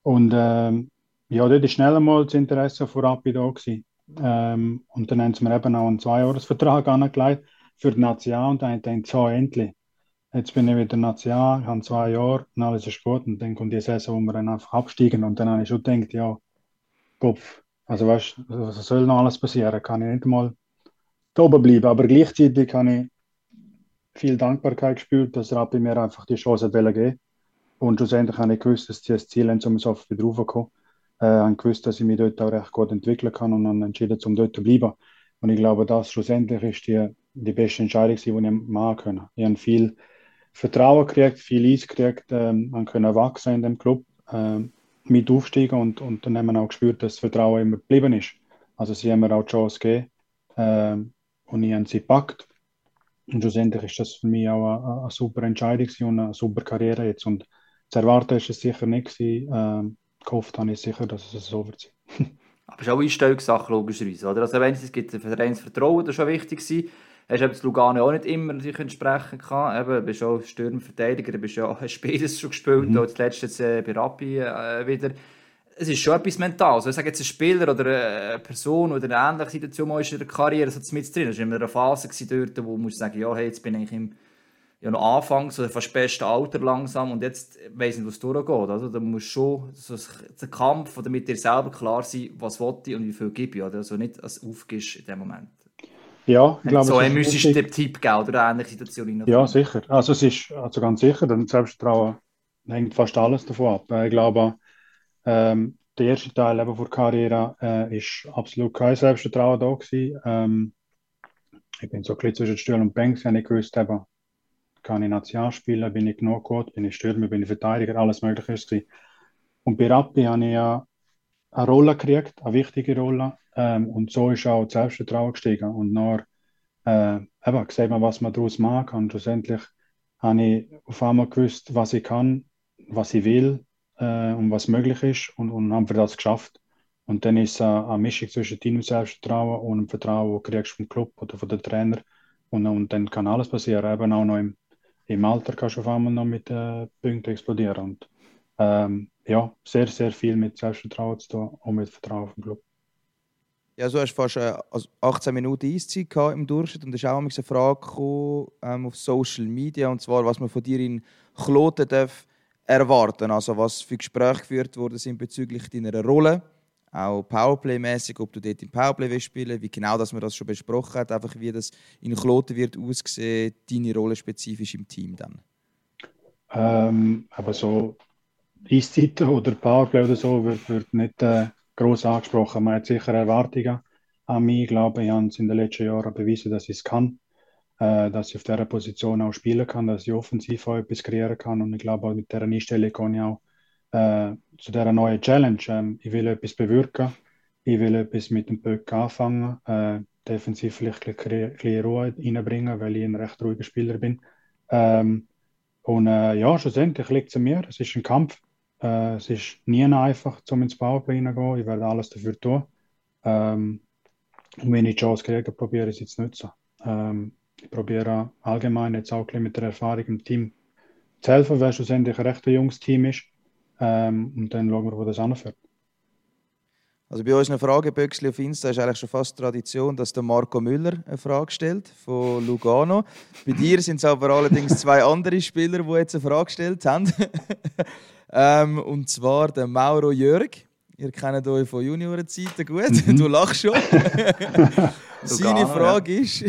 Und ähm, ja, dort war schnell einmal das Interesse von Rapid da. Ähm, und dann haben sie mir eben auch einen Zweijahresvertrag angelegt für die Nation und dann haben so endlich. Jetzt bin ich wieder National, ich habe zwei Jahre und alles ist gut. Und dann kommt die Saison, wo wir dann einfach absteigen. Und dann habe ich schon gedacht, ja, Kopf, also weißt du, was soll noch alles passieren? Kann ich nicht mal da oben bleiben. Aber gleichzeitig habe ich viel Dankbarkeit gespürt, dass Rappi mir einfach die Chance geben Und schlussendlich habe ich gewusst, dass sie das Ziel haben, um so wieder raufzukommen. Äh, habe gewusst, dass ich mich dort auch recht gut entwickeln kann und dann entschieden, um dort zu bleiben. Und ich glaube, das schlussendlich ist die, die beste Entscheidung, die ich machen konnte. Ich habe viel Vertrauen gekriegt, viel Eis gekriegt, ähm, können wachsen in dem Club, ähm, mit aufsteigen und, und dann haben wir auch gespürt, dass das Vertrauen immer geblieben ist. Also sie haben mir auch die Chance gegeben ähm, und ich habe sie gepackt. Und schlussendlich ist das für mich auch eine, eine super Entscheidung und eine super Karriere jetzt. Und zu erwarten ist es sicher nicht gewesen. Ähm, gehofft habe ich sicher, dass es so wird sein. Aber es ist auch Einstellungssache, logischerweise. Oder? Also wenn es gibt ein Vereinsvertrauen, das ist schon wichtig gewesen. Hast du Lugano auch nicht immer natürlich entsprechen können. Eben, du bist auch Stürmerverteidiger, du bist ja auch spätestens schon gespielt, mhm. auch das letzte jetzt, äh, bei Rappi äh, wieder. Es ist schon etwas mental. Also, ich sage jetzt ein Spieler oder eine Person oder eine ähnliche Situation mal in der Karriere so mit drin. Das war immer eine Phase dort, wo du sagen, ja, hey, jetzt bin ich im ja, noch Anfangs oder fast beste Alter langsam und jetzt weiss nicht, was durchgeht. Also, da muss schon so ein Kampf oder mit dir selber klar sein, was will ich und wie viel gebe ich. Oder? Also nicht als aufgibst in dem Moment. Ja, ich glaube, so ein mystischer Tipp geben oder eine ähnliche Situation. Ja, sicher. Also es ist also ganz sicher, denn Selbstvertrauen hängt fast alles davon ab. Ich glaube, ähm, der erste Teil eben der Karriere äh, ist absolut kein Selbstvertrauen da gewesen. Ähm, ich bin so ein bisschen zwischen Stuhl und Bank, ich gewusst, eben, kann ich National spielen, bin ich genug gut, bin ich Stürmer, bin ich Verteidiger, alles Mögliche Und bei Rappi habe ich eine Rolle gekriegt, eine wichtige Rolle. Ähm, und so ist auch das Selbstvertrauen gestiegen. Und dann äh, eben, sieht man, was man daraus mag. Und schlussendlich habe ich auf einmal gewusst, was ich kann, was ich will äh, und was möglich ist. Und, und haben wir das geschafft. Und dann ist es eine, Mischung zwischen deinem Selbstvertrauen und dem Vertrauen, das du vom Club oder von den Trainer. Und, und dann kann alles passieren. Eben auch noch im, im Alter kannst du auf einmal noch mit äh, Punkten explodieren. Und ähm, ja, sehr, sehr viel mit Selbstvertrauen zu tun und mit Vertrauen auf den Club. Ja, du hast fast äh, 18 Minuten Eiszeit im Durchschnitt und es ist auch eine Frage gekommen, ähm, auf Social Media, und zwar, was man von dir in Kloten darf erwarten Also was für Gespräche geführt worden sind bezüglich deiner Rolle, auch Powerplay-mäßig, ob du dort im Powerplay willst spielen wie genau dass man das schon besprochen hat, einfach wie das in Kloten wird aussehen, deine Rolle spezifisch im Team dann. Ähm, aber so Eiszeiten oder Powerplay oder so wird, wird nicht äh, groß angesprochen. Man hat sicher Erwartungen an mich. Ich glaube, ich habe es in den letzten Jahren bewiesen, dass ich es kann, äh, dass ich auf dieser Position auch spielen kann, dass ich offensiv auch etwas kreieren kann. Und ich glaube, auch mit dieser Einstellung kann ich auch äh, zu dieser neuen Challenge. Ähm, ich will etwas bewirken. Ich will etwas mit dem Böck anfangen. Äh, defensiv vielleicht ein bisschen Ruhe reinbringen, weil ich ein recht ruhiger Spieler bin. Ähm, und äh, ja, schlussendlich liegt es an mir. Es ist ein Kampf. Äh, es ist nie einfach, um ins Powerplay zu gehen. Ich werde alles dafür tun. Ähm, und wenn ich die Chance kriege, probiere ich es zu nutzen. Ähm, ich probiere allgemein jetzt auch mit der Erfahrung im Team zu helfen, weil es schlussendlich ein recht junges Team ist. Ähm, und dann schauen wir, wo das anführt. Also bei unseren Frageböckchen auf Insta ist eigentlich schon fast Tradition, dass der Marco Müller eine Frage stellt von Lugano. Bei dir sind es aber allerdings zwei andere Spieler, die jetzt eine Frage gestellt haben. ähm, und zwar der Mauro Jörg. Ihr kennt euch von Juniorenzeiten gut. Mhm. Du lachst schon. Seine Frage ist,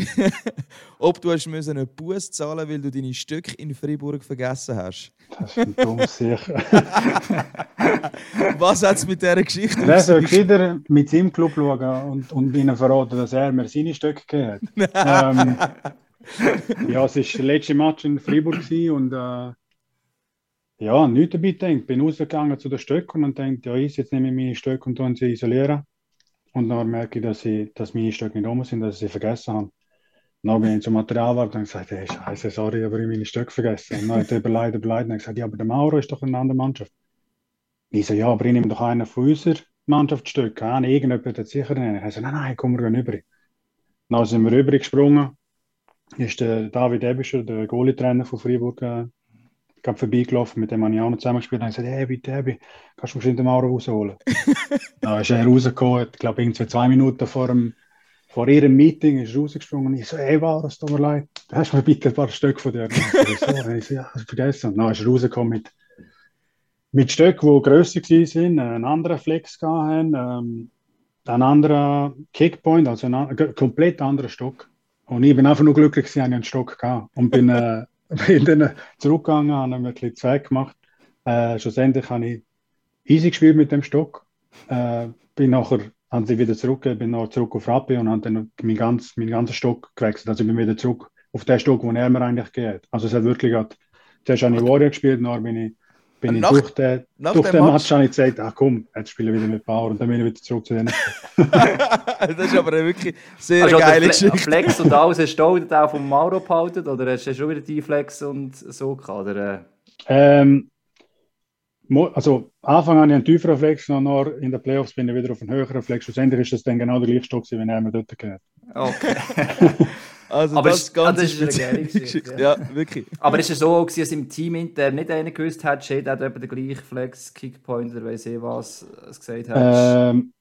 ob du hast müssen einen Bus zahlen weil du deine Stücke in Freiburg vergessen hast. Das ist dumm, sicher. Was hat es mit dieser Geschichte Er soll wieder mit seinem Club schauen und, und ihnen verraten, dass er mir seine Stücke gegeben hat. ähm, ja, es war der letzte Match in Freiburg und äh, ja, nichts dabei. Ich bin rausgegangen zu den Stöcken und dachte, ja, jetzt nehme ich meine Stöcke und sie isolieren. Und dann merke ich, dass, ich, dass meine Stöcke nicht rum sind, dass ich sie vergessen habe. Dann bin ich zum Materialwart und gesagt, hey, scheiße, sorry, aber ich meine Stöcke vergessen. Und dann hat er überlegt, überlegt und gesagt, ja, aber der Mauro ist doch in einer anderen Mannschaft. Ich so, ja, aber ich nehme doch einen von unserer Mannschaftsstücke an. Irgendjemand hat sicher einen. Ich so, nein, nein, komm, wir gehen rüber. Dann sind wir rüber gesprungen. Ist der David Ebischer, der Goalie-Trainer von Freiburg, äh, gerade vorbeigelaufen, mit dem habe ich auch noch zusammengespielt und gesagt, hey, bitte, Ebi, kannst du bestimmt den Mauro rausholen? dann ist er rausgekommen, ich glaube, irgendwie zwei Minuten vor dem, vor ihrem Meeting ist rausgesprungen und ich so, ey, war es tut mir leid, hast du mir bitte ein paar Stück von dir gemacht? so, und ich so, ja, hast du vergessen. Und dann ist er rausgekommen mit, mit Stücken, die grösser waren, einen anderen Flex hatten, ähm, einen anderen Kickpoint, also einen komplett anderen Stock. Und ich bin einfach nur glücklich, dass ich einen Stock hatte. Und bin, äh, bin dann zurückgegangen, habe mir ein bisschen Zweck gemacht. Äh, schlussendlich habe ich easy gespielt mit dem Stock. Äh, bin nachher haben sie wieder zurück, bin noch zurück auf Rappi und habe dann meinen ganzen, meinen ganzen Stock gewechselt. Also ich bin wieder zurück auf den Stock, wo er mir eigentlich geht. Also es hat wirklich, hat, zuerst habe ich Warrior gespielt, dann bin ich, bin ich durch den, durch den Match, Match habe ich gesagt, ach komm, jetzt spiele ich wieder mit Power und dann bin ich wieder zurück zu denen. das ist aber wirklich sehr also geile Geschichte. Flex und alles, hast du auch vom Mauro behalten oder hast du schon wieder die Flex und so gehabt? Oder? Äh? Ähm, also Anfang an ich einen tieferen Flex und noch in den Playoffs bin ich wieder auf einen höheren Flex. Schlussendlich ist das dann genau der gleiche Stock, wie er mir dort gehört. Okay. Also aber das, ist, Ganze das ist eine Geschichte. Ja. ja. wirklich. Aber ist es so, dass im Team intern nicht einer gewusst hat, Shade hat eben den gleichen Flex, Kickpoint oder weiß ich was es gesagt hat? Ähm,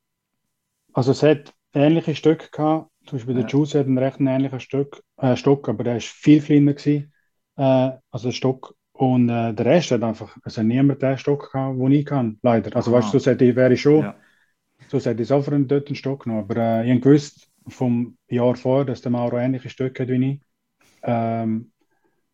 also es hat ähnliche Stücke gehabt. Zum Beispiel ja. der Juice hat einen recht ähnlichen Stück, äh, Stock, aber der war viel kleiner gewesen. Äh, also der Stock und äh, der Rest hat einfach, also niemand den Stock gehabt, den ich kann, leider. Also Aha. weißt du, so hätte ich, wäre ich schon, ja. so hätte ich sofort dort einen Stock genommen. Aber äh, ich habe gewusst vom Jahr vorher, dass der Mauro ähnliche Stücke hat wie ich. Ähm,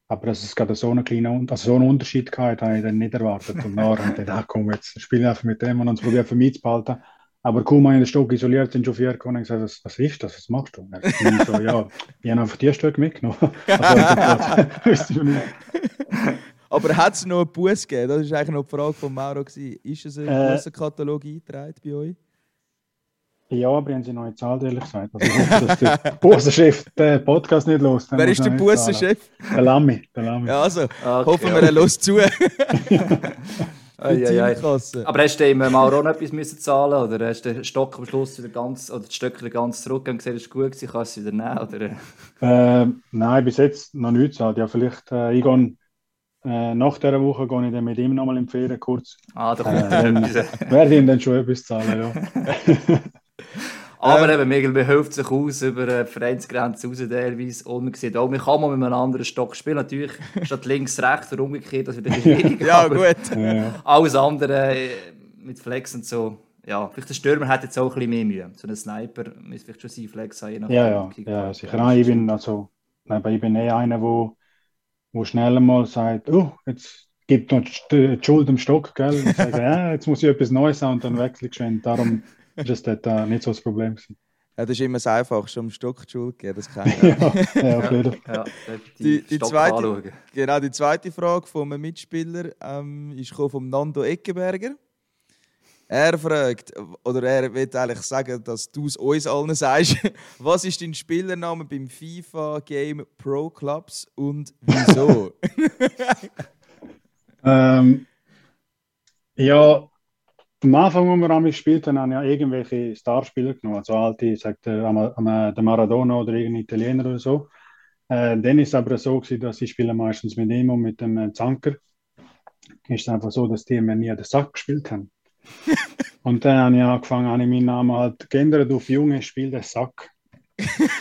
aber dass es gerade so einen kleinen also so einen Unterschied gehabt habe ich dann nicht erwartet. Und nachher habe ich gedacht, ach komm, jetzt spiele ich einfach mit dem und uns probieren für mich zu behalten. Aber kaum mal in den Stock isoliert sind schon vier gekommen und gesagt, was, was ist das, was machst du? Und ich so, ja, ich habe einfach die Stücke mitgenommen. also, Aber hat es noch einen Bus gegeben? Das war eigentlich noch die Frage von Mauro. Gewesen. Ist es ein äh, Bussenkatalog eingetragen bei euch? Ja, aber haben sie noch nicht zahlt, ehrlich gesagt. Also, ich hoffe, dass der Bussenchef den Podcast nicht los. Wer ist der Bussenchef? Der Lamy. Der Lamy. Ja, also, okay. hoffen wir, er los zu. Ai. Aber hast du ihm Mauro noch etwas müssen zahlen oder hast du den Stock am Schluss wieder ganz, oder die Stöcke ganz zurück und gesehen, es ist gut gewesen, kannst du wieder nehmen? Oder? Äh, nein, bis jetzt noch nichts zahlt. Ja, vielleicht, äh, ich gehe äh, nach dieser Woche gehe ich dann mit ihm nochmal in Ferien kurz. Ah, da kommt äh. Werde ihm dann schon etwas zahlen, ja. Aber ähm, eben, Miguel hilft sich aus über äh, Vereinsgrenzen raus, teilweise. Und man sieht auch, man kann mal mit einem anderen Stock spielen. Natürlich statt links, rechts oder umgekehrt, das wird ein schwieriger. ja, gut. Ja. Alles andere äh, mit Flex und so. Ja, vielleicht der Stürmer hat jetzt auch ein bisschen mehr Mühe. So ein Sniper müsste vielleicht schon sein, Flex sein. Ja, ja, ja, sicher. Nein, ich bin, also, ich bin eh einer, der wo schnell mal sagt, oh, jetzt gibt noch die Schuld im Stock, gell? Und sage, ja, jetzt muss ich etwas Neues haben und dann wechsle ich schon. Darum ist das dort äh, nicht so das Problem gewesen. Ja, das ist immer das Einfachste, um Stock die Schuld zu geben, das kann ich. ja, ja, auf jeden Fall. Ja, die, die, zweite, genau, die zweite Frage von einem Mitspieler ähm, ist von Nando Eckenberger. Er fragt, oder er will eigentlich sagen, dass du es uns allen sagst. Was ist dein Spielername beim FIFA Game Pro Clubs und wieso? ähm, ja, am Anfang, als wir an mich spielten, haben ja irgendwelche Starspieler genommen. Also alte, sagt der, der Maradona oder irgendein Italiener oder so. Äh, dann ist es aber so, gewesen, dass ich spiele meistens mit ihm und mit dem Zanker. Ist es einfach so, dass die mir nie den Sack gespielt haben. Und dann habe ich angefangen, habe ich meinen Namen halt geändert auf Junge, spiel den Sack.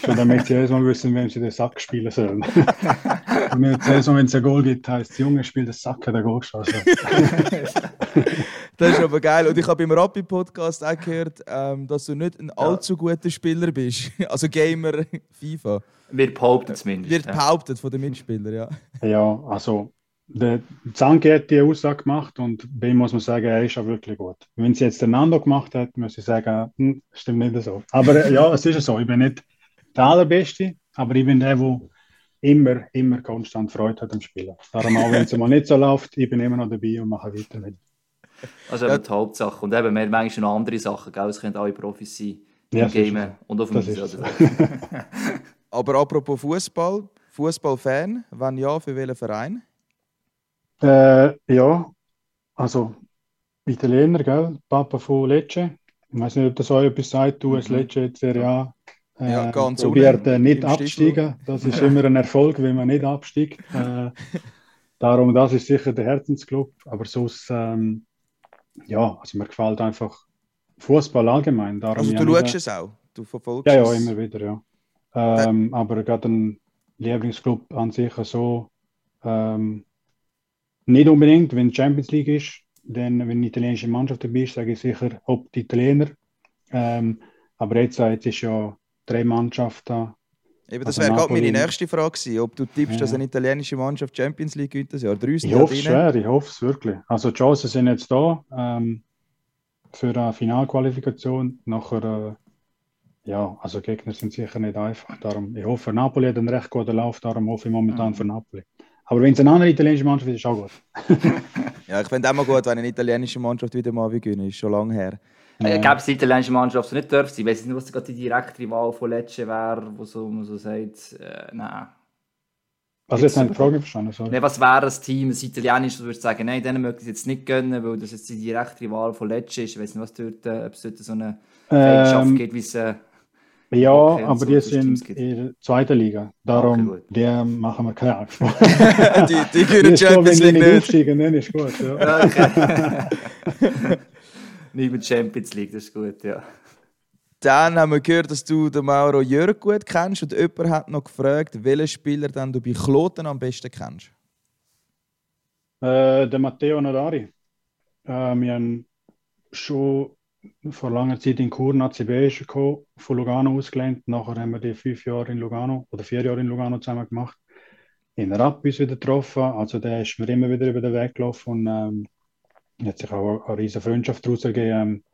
Schon damit sie erstmal wissen, wem sie den Sack spielen sollen. Und jetzt, wenn es ein Goal gibt, heißt Junge, spiel den Sack, der Goal also. Das ist aber geil. Und ich habe beim Rappi-Podcast auch gehört, ähm, dass du nicht ein allzu guter Spieler bist. Also Gamer FIFA. Wird behauptet zumindest. Wird behauptet von den Mitspielern, ja. Ja, also der Zanke hat die Aussage gemacht und bei ihm muss man sagen, er ist auch wirklich gut. Wenn sie jetzt der Nando gemacht hat, muss ich sagen, hm, stimmt nicht so. Aber äh, ja, es ist so. Ich bin nicht der Allerbeste, aber ich bin der, der immer, immer konstant Freude hat am Spielen. Darum auch, wenn es mal nicht so läuft, ich bin immer noch dabei und mache weiter mit. Also eben die Hauptsache. Und eben, wir haben manchmal noch andere Sachen, gell? es können alle Profis sein, im ja, Game und auf dem Eis. Aber apropos Fußball, Fußballfan, wenn ja, für welchen Verein? Äh, ja, also Italiener, gell? Papa von Lecce. Ich weiß nicht, ob das euch etwas sagt, du als mhm. Lecce jetzt Serie A. Äh, ja, ganz probiert äh, nicht absteigen. Das ist immer ein Erfolg, wenn man nicht absteigt. Äh, darum, das ist sicher der Herzensclub. Aber sonst, ähm, ja, also mir gefällt einfach Fußball allgemein. Darum also du schaust es auch? Du verfolgst Ja, ja, es. immer wieder, ja. Ähm, aber gerade ein Lieblingsclub an sich so ähm, nicht unbedingt, wenn Champions League ist, dann, wenn italienische Mannschaft dabei ist, sage ich sicher, ob die Italiener. Ähm, aber jetzt, äh, jetzt ist ja drei Mannschaften. Eben, das Also wäre gerade meine nächste Frage gewesen, ob du tippst, Ja. dass eine italienische Mannschaft Champions League gewinnt das Jahr. Drei Ich hoffe es schwer, ich hoffe es wirklich. Also die Chancen sind jetzt da ähm, für eine Finalqualifikation. Nachher, äh, ja, also Gegner sind sicher nicht einfach. Darum, ich hoffe, Napoli hat einen recht guten Lauf, darum hoffe ich momentan für Napoli. Aber wenn es eine andere italienische Mannschaft ist, ist auch gut. Ja, ich fände auch mal gut, wenn eine italienische Mannschaft wieder mal gewinnen. Ist schon lange her. Äh, Gäbe es die italienische Mannschaft, die nicht dürfte. Ich weiß nicht, was gerade die direkte Wahl von Lecce wäre, wo so, man so sagt, äh, nein. Also jetzt ich die Frage verstanden. Sorry. Nee, was wäre das Team, das italienische, du würdest sagen, nein, denen möchte ich jetzt nicht gönnen, weil das jetzt die direkte Wahl von Lecce ist. Ich weiß nicht, was dort, äh, ob es dort so eine Feindschaft Ähm, gibt, wie es... Äh, ja, Okay, aber so, die sind in der zweiten Liga. Darum, Okay, der machen wir keine Angst. vor. die die gut, Champions wenn die League nicht aufsteigen, dann ist gut. Ja. ja, okay. nicht mit Champions League, das ist gut, ja. Dann haben wir gehört, dass du den Mauro Jörg gut kennst und jemand hat noch gefragt, welchen Spieler denn du bei Kloten am besten kennst. Äh, der Matteo Nodari. Äh, wir haben schon vor langer Zeit in Chur nach er gekommen, von Lugano ausgelernt. Nachher haben wir die fünf Jahre in Lugano oder vier Jahre in Lugano zusammen gemacht. In Rappis wieder getroffen. Also der ist mir immer wieder über den Weg gelaufen und ähm, hat sich auch eine riesige Freundschaft daraus ergeben. Ähm,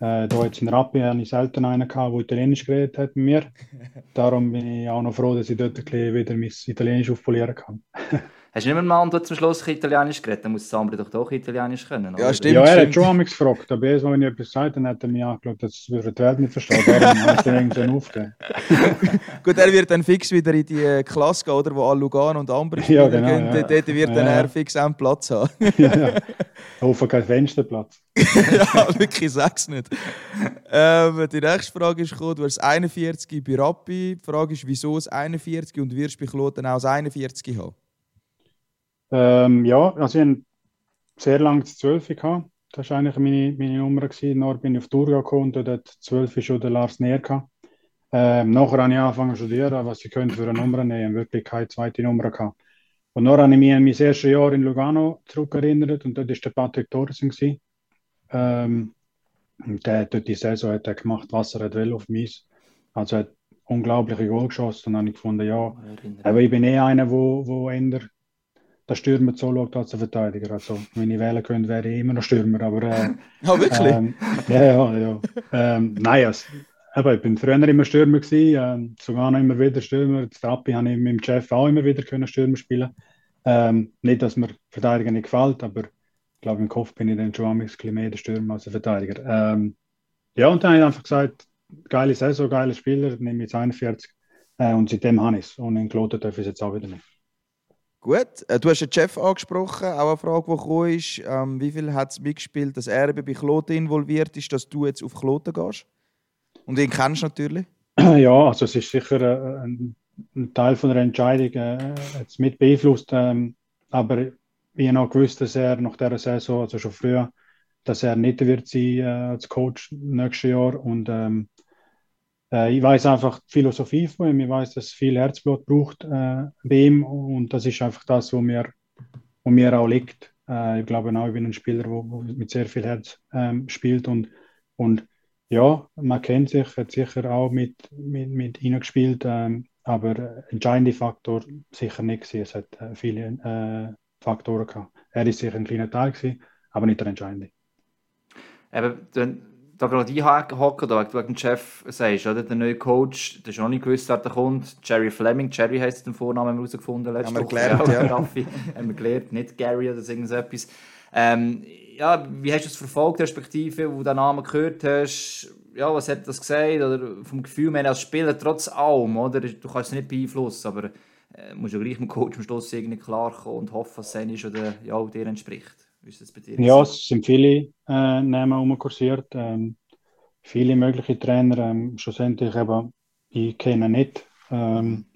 äh, da jetzt in Rappi habe ich selten einen gehabt, der Italienisch geredet hat mit mir. Darum bin ich auch noch froh, dass ich dort ein bisschen wieder mein Italienisch aufpolieren kann. Hast du nicht mehr mal und du zum Schluss Italienisch geredet? Dann muss Sambri doch doch Italienisch können, Ja, oder? stimmt. ja, er stimmt. hat schon einmal gefragt, aber jedes Mal, wenn ich etwas gesagt dann hat er mich angeschaut, das würde die Welt nicht verstehen. Darum ich dann irgendwann aufgegeben. Gut, er wird dann fix wieder in die äh, Klasse gehen, oder, wo alle Lugano und andere Ja, Spieler genau, gehen. ja. Dort wird dann Ja. er fix einen Platz haben. ja, ja. Ich hoffe, kein Fensterplatz. ja, wirklich, sag's nicht. Ähm, die nächste Frage ist gekommen, du hast 41 bei Rappi. Die Frage ist, wieso das 41 und wirst bei Kloten auch das 41 haben? Ähm, ja, also ich habe sehr lange das 12 gehabt. Das war eigentlich meine, meine Nummer. Gewesen. Nachher bin ich auf Tour gekommen und dort hat 12 schon der Lars Näher gehabt. Ähm, nachher habe ich angefangen zu studieren, was ich könnte für eine Nummer nehmen. Ich wirklich keine zweite Nummer gehabt. Und dann habe ich mich an mein erstes Jahr in Lugano zurückerinnert und dort war der Patrick Thorsen. gewesen. Ähm, und der hat dort die Saison hat er gemacht, was er hat will auf mich. Also er hat unglaubliche Goal geschossen und dann habe ich gefunden, ja, aber ich bin eh einer, wo, wo eher der Stürmer so schaut als der Verteidiger. Also, wenn ich wählen könnte, wäre ich immer noch Stürmer. Aber äh, Ah, wirklich? ähm, ja, ja, ja. Ähm, nein, also, aber ich bin früher immer Stürmer gewesen, ähm, sogar noch immer wieder Stürmer. Das Trappi habe ich mit dem Chef auch immer wieder können Stürmer spielen. Ähm, nicht, dass mir Verteidiger nicht gefällt, aber ich glaube, im Kopf bin ich dann schon ein bisschen mehr der Stürmer als der Verteidiger. Ähm, ja, und dann habe ich einfach gesagt, geile Saison, geile Spieler, nehme jetzt 41. Äh, und seitdem habe ich es. Und in Kloten darf ich es jetzt auch wieder nehmen. Gut, äh, du hast den Chef angesprochen, auch eine Frage, die gekommen ist. Ähm, wie viel hat es mitgespielt, dass er bei Kloten involviert ist, dass du jetzt auf Kloten gehst? Und ihn kennst du natürlich. Ja, also es ist sicher äh, ein, ein Teil von der Entscheidung äh, jetzt mit beeinflusst, ähm, aber ich habe auch gewusst, dass er nach dieser Saison, also schon früher, dass er nicht wird sein äh, als Coach nächstes Jahr und ähm, äh, ich weiß einfach die Philosophie von ihm, ich weiß, dass es viel Herzblut braucht äh, bei ihm und das ist einfach das, wo mir, wo mir auch liegt. Äh, ich glaube auch, ich bin ein Spieler, der mit sehr viel Herz ähm, spielt und, und ja, man kennt sich, hat sicher auch mit, mit, mit gespielt, ähm, aber entscheidende Faktor sicher nicht gewesen. Es hat äh, viele äh, Faktoren gehabt. Er ist sicher ein kleiner Teil gewesen, aber nicht der entscheidende. Eben, wenn da gerade einhaken, da du wegen dem Chef sagst, oder? Der neue Coach, der ist noch nicht gewusst, wer da kommt. Jerry Fleming, Jerry heisst den Vornamen haben wir herausgefunden letzte Haben wir gelernt, ja. Raffi, haben wir gelernt, nicht Gary oder irgendetwas. Ähm, ja, wie hast du es verfolgt, respektive, wo du den Namen gehört hast? Ja, was hat das gesagt? Oder vom Gefühl, wir als Spieler trotz allem, oder? Du kannst es nicht beeinflussen, aber äh, musst ja gleich mit dem Coach am Schluss irgendwie klarkommen und hoffen, dass es sein ist oder ja, dir entspricht. Wie ist das bei dir? Ja, es sind viele äh, Namen umkursiert, ähm, viele mögliche Trainer. Ähm, schlussendlich eben, ich kenne nicht. Ähm,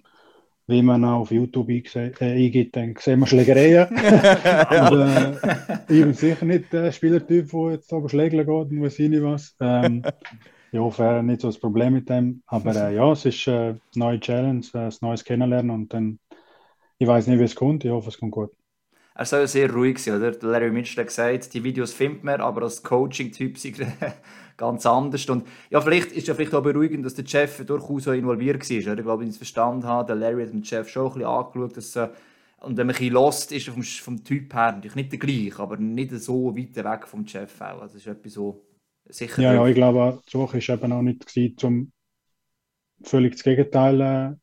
wie man auf YouTube äh, eingibt, dann sehen wir Schlägereien. und, äh, ich bin sicher nicht der Spielertyp, der jetzt aber schlägeln geht und weiß ich nicht was. Ähm, ich hoffe, er hat nicht so das Problem mit dem. Aber äh, ja, es ist äh, eine neue Challenge, äh, ein neues Kennenlernen und dann, ich weiß nicht, wie es kommt, ich hoffe, es kommt gut. Er soll sehr ruhig sein, oder? Larry Mitchell hat gesagt, die Videos findet man, aber als Coaching-Typ sind ganz anders. Und ja, vielleicht ist ja vielleicht auch beruhigend, dass der Chef durchaus so involviert war. Oder? Ich glaube, ich es verstanden habe, der Larry hat den Chef schon ein bisschen angeschaut, dass äh, und wenn man ein bisschen lost ist vom, vom Typ her, natürlich nicht der gleiche, aber nicht so weit weg vom Chef auch. Also das ist etwas so sicher. Ja, ja, ich glaube, die Suche war eben auch nicht gewesen, um völlig das Gegenteil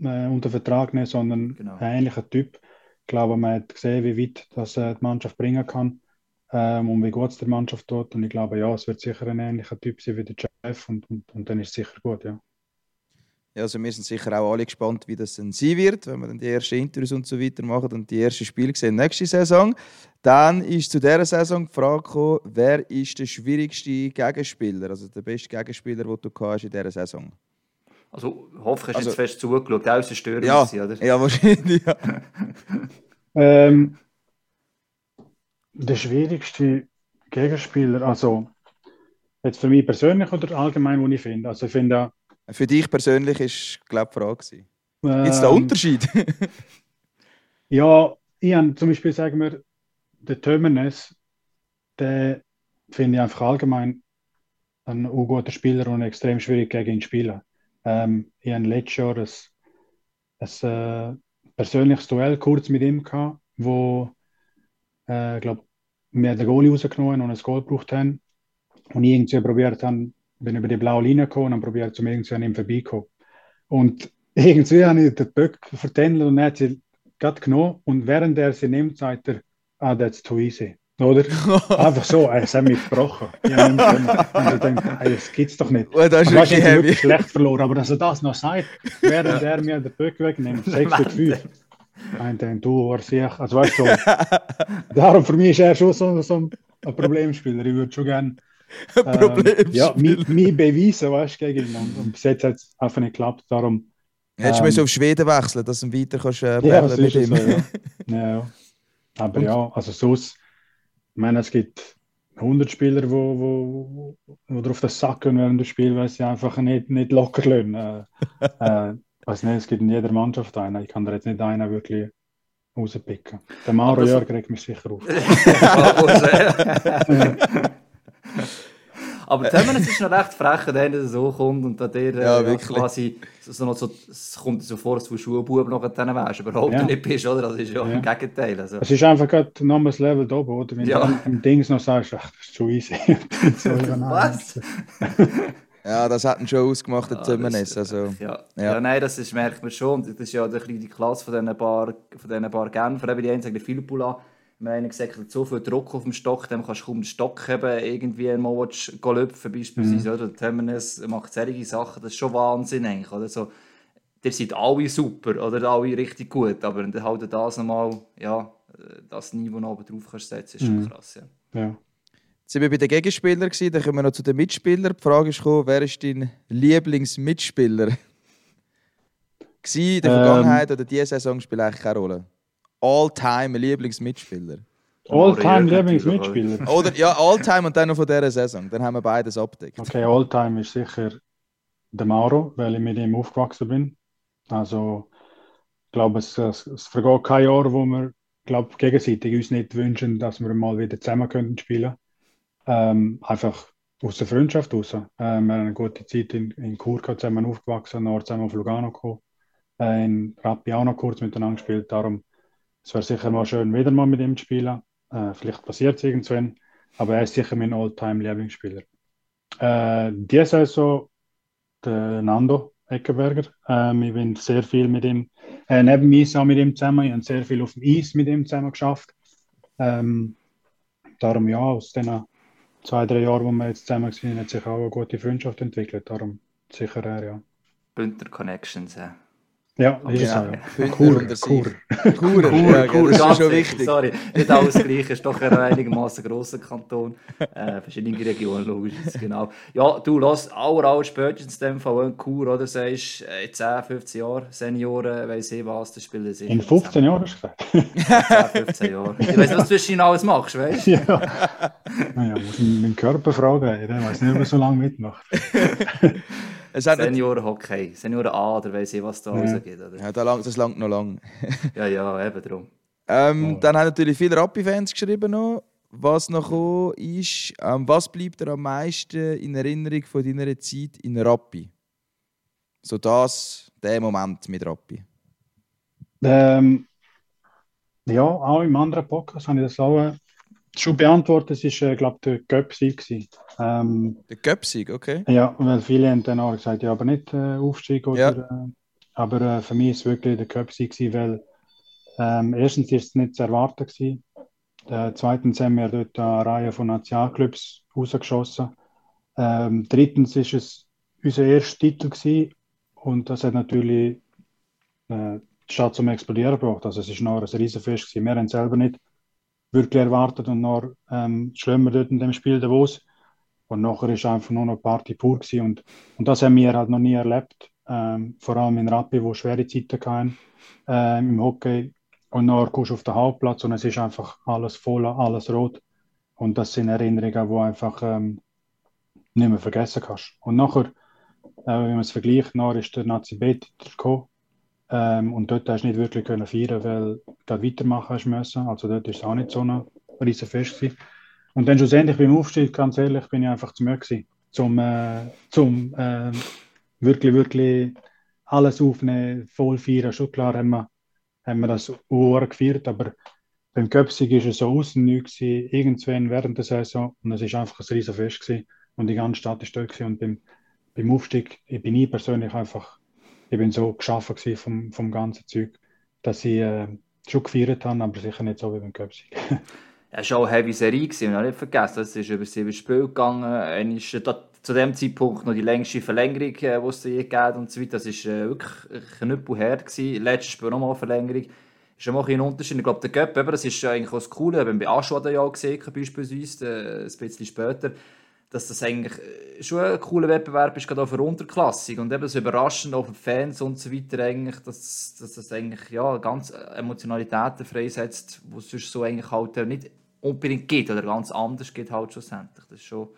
äh, unter Vertrag zu nehmen, sondern genau. ein ähnlicher Typ. Ich glaube, man hat gesehen, wie weit das äh, die Mannschaft bringen kann ähm, und wie gut es der Mannschaft tut. Und ich glaube, ja, es wird sicher ein ähnlicher Typ sein wie der Chef und, und, und dann ist es sicher gut, ja. Ja, also wir sind sicher auch alle gespannt, wie das dann sein wird, wenn wir dann die ersten Interviews und so weiter machen und die ersten Spiele sehen nächste Saison. Dann ist zu dieser Saison die Frage gekommen, wer ist der schwierigste Gegenspieler, also der beste Gegenspieler, den du hast in dieser Saison? Also hoffe, hast du also, jetzt fest zugeschaut, außer Störung ja, oder? Ja, wahrscheinlich, ja. ähm, der schwierigste Gegenspieler, also jetzt für mich persönlich oder allgemein, wo ich finde, also ich finde für dich persönlich ist, glaube ich, die Frage. Ähm, Gibt es da Unterschied? ja, ich habe zum Beispiel, sagen wir, den Tömernes, der finde ich einfach allgemein ein guter Spieler und extrem schwierig gegen ihn zu spielen. Ähm, ich hatte letztes Jahr ein, ein äh, persönliches Duell kurz mit ihm gehabt, wo äh, glaub, wir den Goalie rausgenommen und ein Goal gebraucht haben und ich irgendwie probiert habe, bin über die blaue Linie gekommen und probiert zum irgendwie an ihm vorbeikommen. Und irgendwie habe ich den Böck vertändelt und er hat sie gerade genommen und während er sie nimmt, sagt er, ah, that's too easy. Oder? Einfach so, es hat mich gebrochen. Ich habe gedacht, hey, das gibt es doch nicht. Oh, das ist weißt, ich wirklich schlecht verloren, aber dass er das noch sagt, während er mir den Böck wegnimmt, 6 zu 5. Ich denke, du warst sicher, also weißt du, darum für mich ist er schon so, so ein Problemspieler. Ich würde schon gerne. Ähm, ja, mich beweisen, weißt du, gegen ihn. Und, und bis jetzt hat es einfach nicht geklappt. Darum. Hättest ähm, du auf Schweden wechseln, dass du weiter kannst, äh, ja, mit ihm. So, ja, ja. Aber und? ja, also sonst, ich meine, es gibt 100 Spieler, die wo, wo, wo drauf das sacken während des Spiels, weil sie einfach nicht, nicht locker lassen. Äh, äh, weiß nicht, es gibt in jeder Mannschaft einen. Ich kann da jetzt nicht einen wirklich rauspicken. Der Mauro Jörg regt mich sicher auf. Aber Temenes ist noch recht frech, wenn er so kommt und dann der ja, äh, quasi so noch so, es kommt so vor, dass du Schulbub noch dann wärst, überhaupt ja. nicht bist, oder? Das ist ja, ja. im Gegenteil. Also. Es ist einfach gerade noch ein Level da oben, oder? Wenn ja. du im Dings noch sagst, ach, das ist zu easy. Was? Ja, das hat ihn schon ausgemacht, der ja, Zimmernes. Also, ja. Ja. ja. nein, das ist, merkt man schon. Das ist ja die Klasse von diesen paar, von diesen paar Genfer. Eben die einen sagen, der Wir haben gesagt, so viel Druck auf dem Stock, dann kannst du kaum den Stock haben, irgendwie einmal lüpfen beispielsweise. Mhm. Oder? Terminus macht solche Sachen, das ist schon Wahnsinn eigentlich. Oder? So, ihr seid alle super oder alle richtig gut, aber dann halt das nochmal, ja, das Niveau noch oben drauf kannst setzen, ist schon mhm. krass. Ja. ja. Jetzt sind wir bei den Gegenspielern, dann kommen wir noch zu den Mitspielern. Die Frage ist gekommen, wer ist dein Lieblingsmitspieler? in der ähm, Vergangenheit oder diese Saison spielt eigentlich keine Rolle? All-Time Lieblingsmitspieler? All-Time Lieblingsmitspieler? Oder ja, All-Time und dann noch von dieser Saison. Dann haben wir beides abdeckt. Okay, All-Time ist sicher der Mauro, weil ich mit ihm aufgewachsen bin. Also, ich glaube, es, es, es vergeht kein Jahr, wo wir glaub, gegenseitig uns nicht wünschen, dass wir mal wieder zusammen können spielen ähm, Einfach aus der Freundschaft raus. Ähm, wir haben eine gute Zeit in, in Chur zusammen aufgewachsen, nachher zusammen auf Lugano gekommen. Äh, in Rappi auch noch kurz miteinander gespielt. Darum es wäre sicher mal schön, wieder mal mit ihm zu spielen. Äh, vielleicht passiert es irgendwann, aber er ist sicher mein All-Time-Lieblingsspieler. Äh, diese Saison der Nando Eckenberger. Ähm, ich bin sehr viel mit ihm, äh, neben dem auch mit ihm zusammen. Ich habe sehr viel auf dem Eis mit ihm zusammen geschafft. Ähm, darum ja, aus den zwei, drei Jahren, wo wir jetzt zusammen sind, hat sich auch eine gute Freundschaft entwickelt. Darum sicher er, ja. Bündner Connections, ja. Ja, Genau. ja. Chur, ja, Cool, das ist ganz schon wichtig. wichtig. Sorry, nicht alles gleich, ist doch ein einigermaßen grosser Kanton. Äh, verschiedene Regionen, logisch, genau. Ja, du, lass, aller, aller spätestens in dem Fall ein Kur, oder? Sagst, in 10, 15 Jahren, Senioren, weiss ich was, das spielen sie. In 15 Jahren hast du gesagt. 10, 15 Jahren. Ich weiss, was du zwischen alles machst, weißt du? ja. Naja, muss ich meinen Körper fragen, der weiß nicht, ob er so lange mitmacht. Es hat Senioren-Hockey, Senioren A, oder weiss ich, was da Ja. rausgeht, oder? ja, da lang, das langt noch lang. Ja, ja, eben drum. Ähm, Oh. Dann haben natürlich viele Rappi-Fans geschrieben noch. Was noch gekommen ist, ähm, was bleibt dir am meisten in Erinnerung von deiner Zeit in Rappi? So das, der Moment mit Rappi. Ähm, ja, auch im anderen Podcast habe ich das auch äh, schon beantwortet. Es war, äh, glaube ich, der Göpsi. gewesen. Ähm, Der Göpsig, okay? ja, weil viele haben dann auch gesagt, ja, aber nicht äh, Aufstieg oder. Ja. Äh, aber äh, für mich ist es wirklich der Göpsi, gewesen, weil ähm, erstens ist es nicht zu erwarten gewesen. Äh, zweitens haben wir dort eine Reihe von Nationalclubs rausgeschossen. Ähm, drittens ist es unser erster Titel gewesen und das hat natürlich äh, die Stadt zum Explodieren gebracht. Also es ist noch ein Riesenfest gewesen. Wir haben selber nicht wirklich erwartet und noch ähm, wir dort in dem Spiel Davos und nachher ist einfach nur noch Party pur und, und das haben wir halt noch nie erlebt. Ähm, vor allem in Rappi, wo schwere Zeiten hatten, ähm, im Hockey und nachher kommst du auf den Hauptplatz und es ist einfach alles voll, alles rot und das sind Erinnerungen, die einfach ähm, nicht mehr vergessen kannst. Und nachher, äh, wenn man es vergleicht, nachher ist der Nazi B-Titel gekommen ähm, und dort hast du nicht wirklich können feiern, weil du weitermachen hast müssen. Also dort ist es auch nicht so ein riesen Fest gewesen. Und dann schlussendlich beim Aufstieg, ganz ehrlich, bin ich einfach zu müde gewesen, zum, äh, zum äh, wirklich, wirklich alles aufnehmen, voll feiern. Schon klar haben wir, haben wir das Uhr gefeiert, aber beim Köpsig ist es so außen nichts irgendwann während der Saison und es ist einfach ein riesen Fest gewesen und die ganze Stadt ist dort gewesen. und beim, beim Aufstieg ich bin ich persönlich einfach, ich bin so geschaffen vom, vom ganzen Zeug, dass ich äh, schon gefeiert habe, aber sicher nicht so wie beim Köpsig. Es war auch eine heavy Serie, gewesen, nicht vergessen, es ist über sieben Spiele gegangen. Einmal ist zu dem Zeitpunkt noch die längste Verlängerung, äh, die es je gegeben und so weiter. Das war äh, wirklich ein Knüppel her. Gewesen. Letztes Spiel nochmal Verlängerung. Ist auch mal ein Unterschied. Ich glaube, der Göpp, das ist eigentlich auch das Coole, haben wir bei Aschwada ja auch gesehen, beispielsweise, äh, ein bisschen später, dass das eigentlich äh, schon ein cooler Wettbewerb ist, gerade auch für Unterklassig. Und eben so überraschend auch für die Fans und so weiter, eigentlich, dass, dass das eigentlich ja, ganz Emotionalitäten freisetzt, die es sonst so eigentlich halt äh, nicht unbedingt gibt oder ganz anders geht halt schlussendlich. Das ist schon,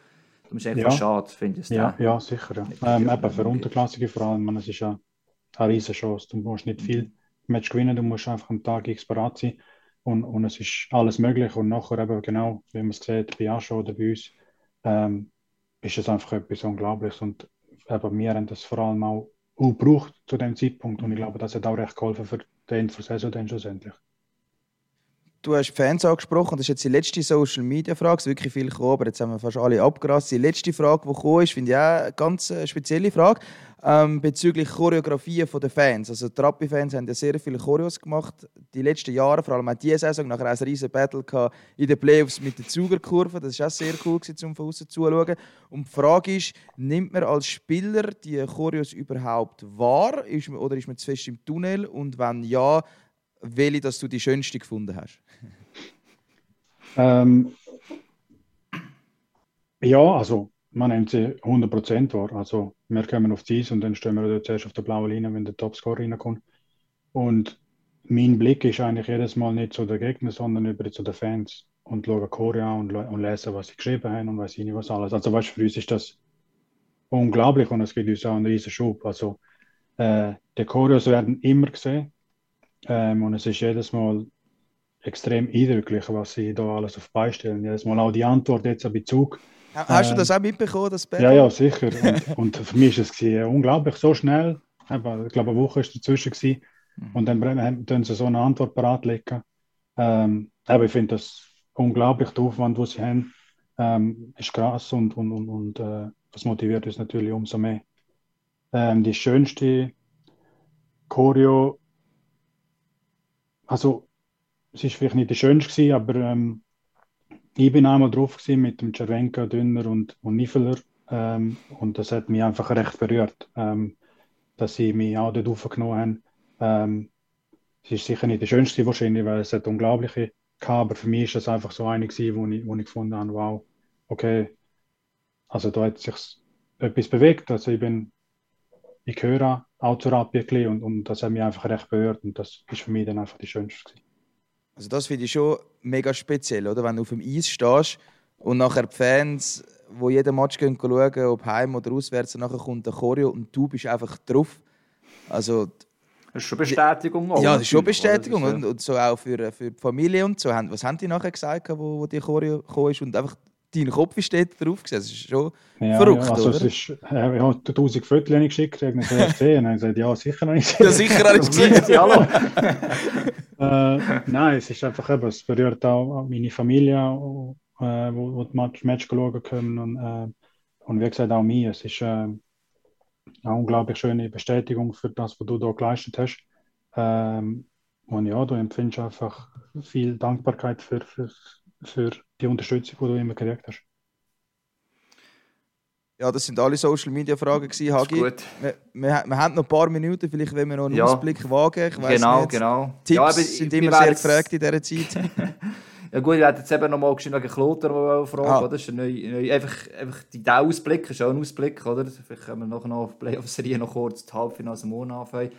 das ist einfach Ja. schade, finde ich. Ja, ja, sicher. Ja. Ähm, eben für. Unterklassige vor allem, man, es ist ja eine riesige Chance. Du musst nicht viel Match gewinnen, du musst einfach am Tag X parat sein und, und es ist alles möglich. Und nachher eben genau, wie man es sieht, bei Ascho oder bei uns, ähm, ist es einfach etwas Unglaubliches. Und eben, wir haben das vor allem auch, auch gebraucht zu dem Zeitpunkt und ich glaube, das hat auch recht geholfen für den Ende der Saison dann schlussendlich. Du hast Fans angesprochen, das ist jetzt die letzte Social Media Frage, es ist wirklich viel gekommen, aber jetzt haben wir fast alle abgerast. Die letzte Frage, die gekommen ist, finde ich auch eine ganz äh, spezielle Frage, ähm, bezüglich Choreografien der Fans. Also die Rappi-Fans haben ja sehr viele Choreos gemacht, die letzten Jahre, vor allem auch diese Saison, nachher auch ein riesen Battle gehabt in den Playoffs mit der Zugerkurve, das war auch sehr cool, gewesen, um von außen zuzuschauen. Und die Frage ist, nimmt man als Spieler die Choreos überhaupt wahr ist man, oder ist man zu fest im Tunnel und wenn ja, welche dass du die schönste gefunden hast? Ähm, ja, also man nimmt sie 100% wahr. Also wir kommen auf die Eis und dann stehen wir dort zuerst auf der blauen Linie, wenn der Topscorer reinkommt. Und mein Blick ist eigentlich jedes Mal nicht zu den Gegnern, sondern über zu den Fans und schaue Choreo an und, und lese, was sie geschrieben haben und weiß ich nicht was alles. Also weißt, für uns ist das unglaublich und es gibt uns auch einen riesen Schub. Also äh, die Choreos werden immer gesehen ähm, und es ist jedes Mal extrem eindrücklich, was sie da alles auf beistellen. Jedes Mal auch die Antwort jetzt bei Zug. Ha- Hast du Ähm, das auch mitbekommen, das Battle? Ja, ja, sicher. Und, und für mich ist es gewesen, unglaublich, so schnell. Eben, ich glaube, eine Woche ist dazwischen gewesen. Und dann haben sie so eine Antwort parat legen. Ähm, aber ich finde das unglaublich, der Aufwand, den sie haben, ähm, ist krass und, und, und, und äh, das motiviert uns natürlich umso mehr. Ähm, die schönste Choreo, also es ist vielleicht nicht die schönste aber ähm, ich bin einmal drauf gewesen mit dem Cervenka, Dünner und, und Nifeler ähm, und das hat mich einfach recht berührt, ähm, dass sie mich auch dort aufgenommen haben. Ähm, es ist sicher nicht der schönste wahrscheinlich, weil es hat unglaubliche gehabt, aber für mich ist das einfach so eine gewesen, wo ich, wo ich gefunden habe, wow, okay, also da hat sich etwas bewegt, also ich bin, ich höre Abwicklung und, und das hat mich einfach recht berührt und das ist für mich dann einfach die schönste gewesen. Also das finde ich schon mega speziell, oder? Wenn du auf dem Eis stehst und nachher die Fans, wo jeden Match gehen schauen, ob heim oder auswärts, und nachher kommt der Choreo und du bist einfach drauf. Also das ist schon Bestätigung. Auch, ja, das ist schon Bestätigung. Und, und, so auch für, für die Familie und so. Was haben die nachher gesagt, wo, wo die Choreo gekommen ist? Und einfach dein Kopf steht drauf gesehen. Das ist schon ja, verrückt, ja, also oder? Es ist, äh, ich habe 1000 Fotos geschickt, ich habe gesehen. Und dann gesagt, ja, sicher noch nicht. Ja, sicher habe ich gesehen. Hallo. äh, nein, es ist einfach eben, es berührt auch meine Familie, äh, wo, wo die Match, Match schauen können. Und, äh, und wie gesagt, auch mir. Es ist, äh, eine unglaublich schöne Bestätigung für das, was du da geleistet hast. Ähm, und ja, du empfindest einfach viel Dankbarkeit für, für, für die Unterstützung, die du immer gekriegt hast. Ja, das sind alle Social Media Fragen gewesen, Hagi. Gut. Wir, wir, wir, haben noch ein paar Minuten, vielleicht wenn wir noch einen ja. Ausblick wagen. Ich genau, nicht. genau. Tipps ja, sind immer sehr gefragt in dieser Zeit. Ja gut, ich werde jetzt eben nochmal wegen Kloter fragen, ah. oder? Das ist ein neu, neu, einfach, einfach der Ausblick, ist auch ein Ausblick, oder? Vielleicht können wir noch, noch auf Playoff-Serie noch kurz die Halbfinale am Monat anfangen.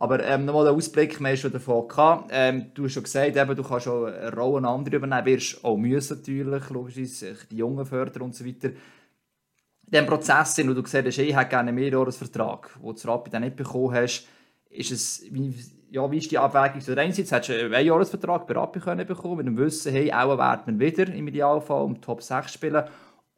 Aber ähm, nochmal der Ausblick, wir haben schon davon gehabt. Ähm, du hast schon gesagt, eben, du kannst auch eine Rolle andere übernehmen, wirst auch müssen natürlich, logischerweise, die Jungen fördern und so weiter. In diesem Prozess, wo du gesagt hast, ich hätte gerne einen Mehrjahresvertrag, den du Rapid dann nicht bekommen hast, ist es, wie, ja, wie ist die Abwägung? So, einerseits hättest du einen Einjahresvertrag bei Rappi können bekommen, mit dem Wissen, hey, auch werden wir wieder im Idealfall um Top 6 spielen.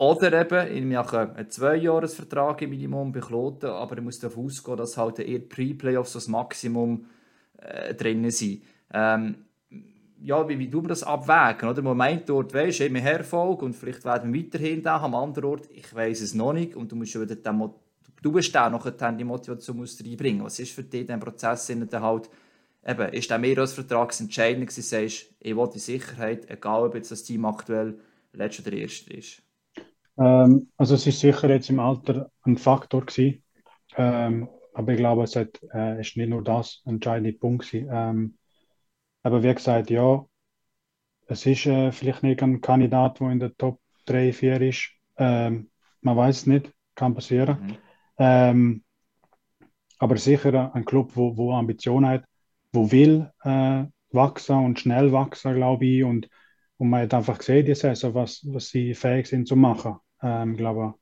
Oder eben, ich mache einen Zweijahresvertrag im Minimum bei Kloten, aber ich muss davon ausgehen, dass halt eher Pre-Playoffs das Maximum äh, drin sind. Ähm, ja, wie, wie wir das abwägen? Oder? Man meint dort, weisst du, wir Erfolg und vielleicht werden wir weiterhin da, am anderen Ort, ich weiß es noch nicht und du musst wieder den du bist auch noch die Motivation musst reinbringen. Was ist für dich in Prozess dann halt, eben, ist der Mehrjahresvertrag entscheidend gewesen, sagst, ich will die Sicherheit, egal ob jetzt das Team aktuell letzter oder erste ist? Ähm, also es ist sicher jetzt im Alter ein Faktor gewesen, ähm, aber ich glaube, es hat, äh, ist nicht nur das ein entscheidende Punkt gewesen. Ähm, aber wie gesagt, ja, es ist äh, vielleicht nicht ein Kandidat, der in der Top 3, 4 ist. Ähm, man weiß es nicht, kann passieren. Mhm. Ähm, aber sicher ein Club, wo, wo Ambition hat, wo will äh, wachsen und schnell wachsen, glaube ich. Und, und man hat einfach gesehen, die Saison, was, was sie fähig sind zu machen. Ähm, glaube,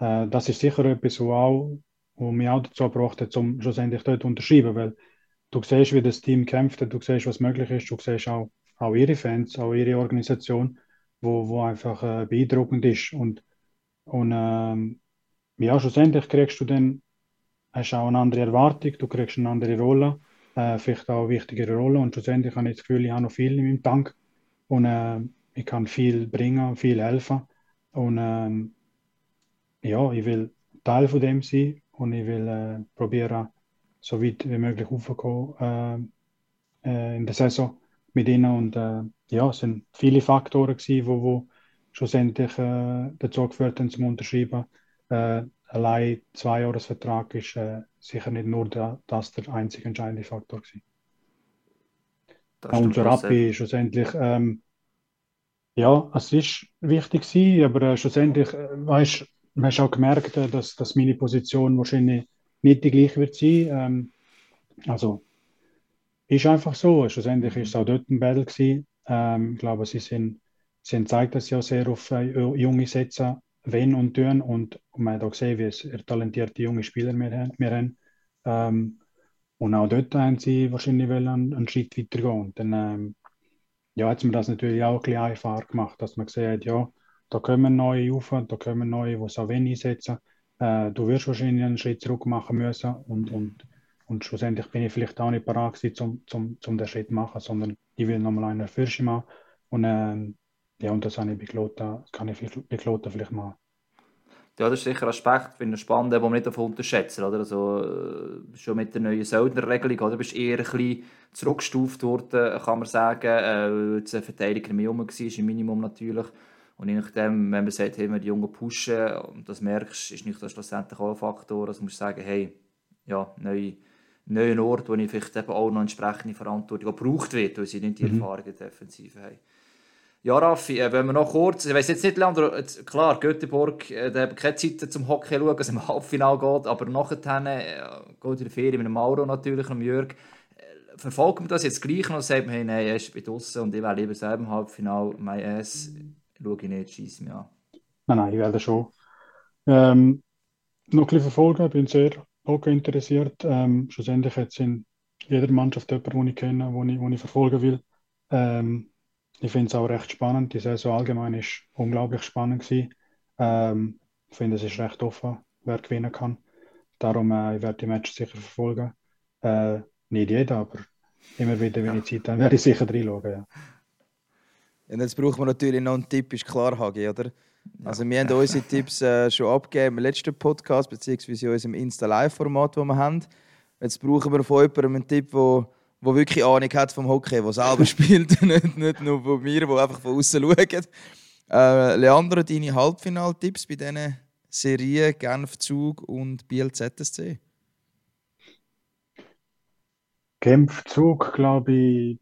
äh, das ist sicher etwas, wo, auch, wo mich auch dazu gebracht hat, um schlussendlich dort zu unterschreiben. Weil du siehst, wie das Team kämpft, du siehst, was möglich ist, du siehst auch, auch ihre Fans, auch ihre Organisation, wo, wo einfach äh, beeindruckend ist. Und, und ähm, ja, schlussendlich kriegst du dann hast auch eine andere Erwartung, du kriegst eine andere Rolle, äh, vielleicht auch eine wichtigere Rolle und schlussendlich habe ich das Gefühl, ich habe noch viel in meinem Tank und äh, ich kann viel bringen, viel helfen und äh, ja, ich will Teil von dem sein und ich will äh, probieren, so weit wie möglich aufzukommen äh, äh, in der Saison mit ihnen und äh, ja, es sind viele Faktoren gewesen, wo, wo schlussendlich äh, dazu geführt haben zum Unterschreiben äh, allein zwei Jahresvertrag ist äh, sicher nicht nur der, das der einzige entscheidende Faktor gewesen. Und Rappi schlussendlich, ähm, ja, es ist wichtig aber äh, schlussendlich, äh, weißt, man hat auch gemerkt, äh, dass, dass meine Position wahrscheinlich nicht die gleiche wird sein. Ähm, also, ist einfach so. Schlussendlich ist es auch dort ein Battle gewesen. Ähm, ich glaube, sie sind, sie haben gezeigt, dass sie auch sehr auf äh, junge setzen wenn und tun. Und, man hat auch gesehen, wie es talentierte junge Spieler wir, wir haben. Ähm, und auch dort haben sie wahrscheinlich einen, einen Schritt weiter gehen. Und dann ähm, ja, hat mir das natürlich auch ein bisschen einfacher gemacht, dass man gesehen hat, ja, da kommen neue rauf, da kommen neue, die es auch wenig einsetzen. Äh, du wirst wahrscheinlich einen Schritt zurück machen müssen und, und, und schlussendlich bin ich vielleicht auch nicht bereit gewesen, zum, zum, zum den Schritt zu machen, sondern ich will nochmal einen Fürsch machen und äh, ja, und das habe ich bei Klota, kann ich bei Klota vielleicht mal. Ja, das ist sicher ein Aspekt, finde ich spannend, den wir nicht davon unterschätzen. Oder? Also, äh, schon mit der neuen Söldnerregelung, oder? bist eher ein bisschen zurückgestuft worden, kann man sagen, äh, weil der Verteidiger mehr rum war, im Minimum natürlich. Und je nachdem, wenn man sagt, hey, wir die Jungen pushen, und das merkst, ist nicht das schlussendlich auch ein Faktor, also, du musst sagen, hey, ja, neue neuen Ort, wo ich vielleicht eben auch noch entsprechende Verantwortung gebraucht wird, weil sie nicht die mhm. Erfahrung Defensive haben. Ja, Raffi, äh, wenn wir noch kurz, ich weiß jetzt nicht, Leandro, klar, Göteborg, äh, der hat keine Zeit zum Hockey schauen, es im Halbfinale geht, aber nachher äh, geht in der Ferien mit dem Mauro natürlich und Jörg. Äh, verfolgt man das jetzt gleich noch und sagt man, hey, nein, er ist bei draussen und ich will lieber selber im Halbfinale, mein Ass, schaue ich nicht, schieße mich an. Nein, nein, ich werde schon. Ähm, noch ein bisschen verfolgen, bin sehr Hockey interessiert. Ähm, schlussendlich jetzt in jeder Mannschaft jemanden, den ich kenne, den ich, ich verfolgen will. Ähm, ich finde es auch recht spannend. Die Saison allgemein ist unglaublich spannend gewesen. Ähm, ich finde, es ist recht offen, wer gewinnen kann. Darum äh, ich werde die Match sicher verfolgen. Äh, nicht jeder, aber immer wieder, wenn ich Zeit habe, werde ich sicher reinschauen. Ja. Und jetzt braucht man natürlich noch einen Tipp, ist klar, Hagi, oder? Also wir haben unsere Tipps äh, schon abgegeben im letzten Podcast, beziehungsweise in unserem Insta-Live-Format, das wir haben. Jetzt brauchen wir von jemandem einen Tipp, der der wirklich Ahnung hat vom Hockey, der selber spielt, nicht, nicht nur von mir, der einfach von außen schaut. Äh, Leandro, deine Halbfinaltipps bei diesen Serien Genf Zug und Biel ZSC? Genf Zug, glaube ich,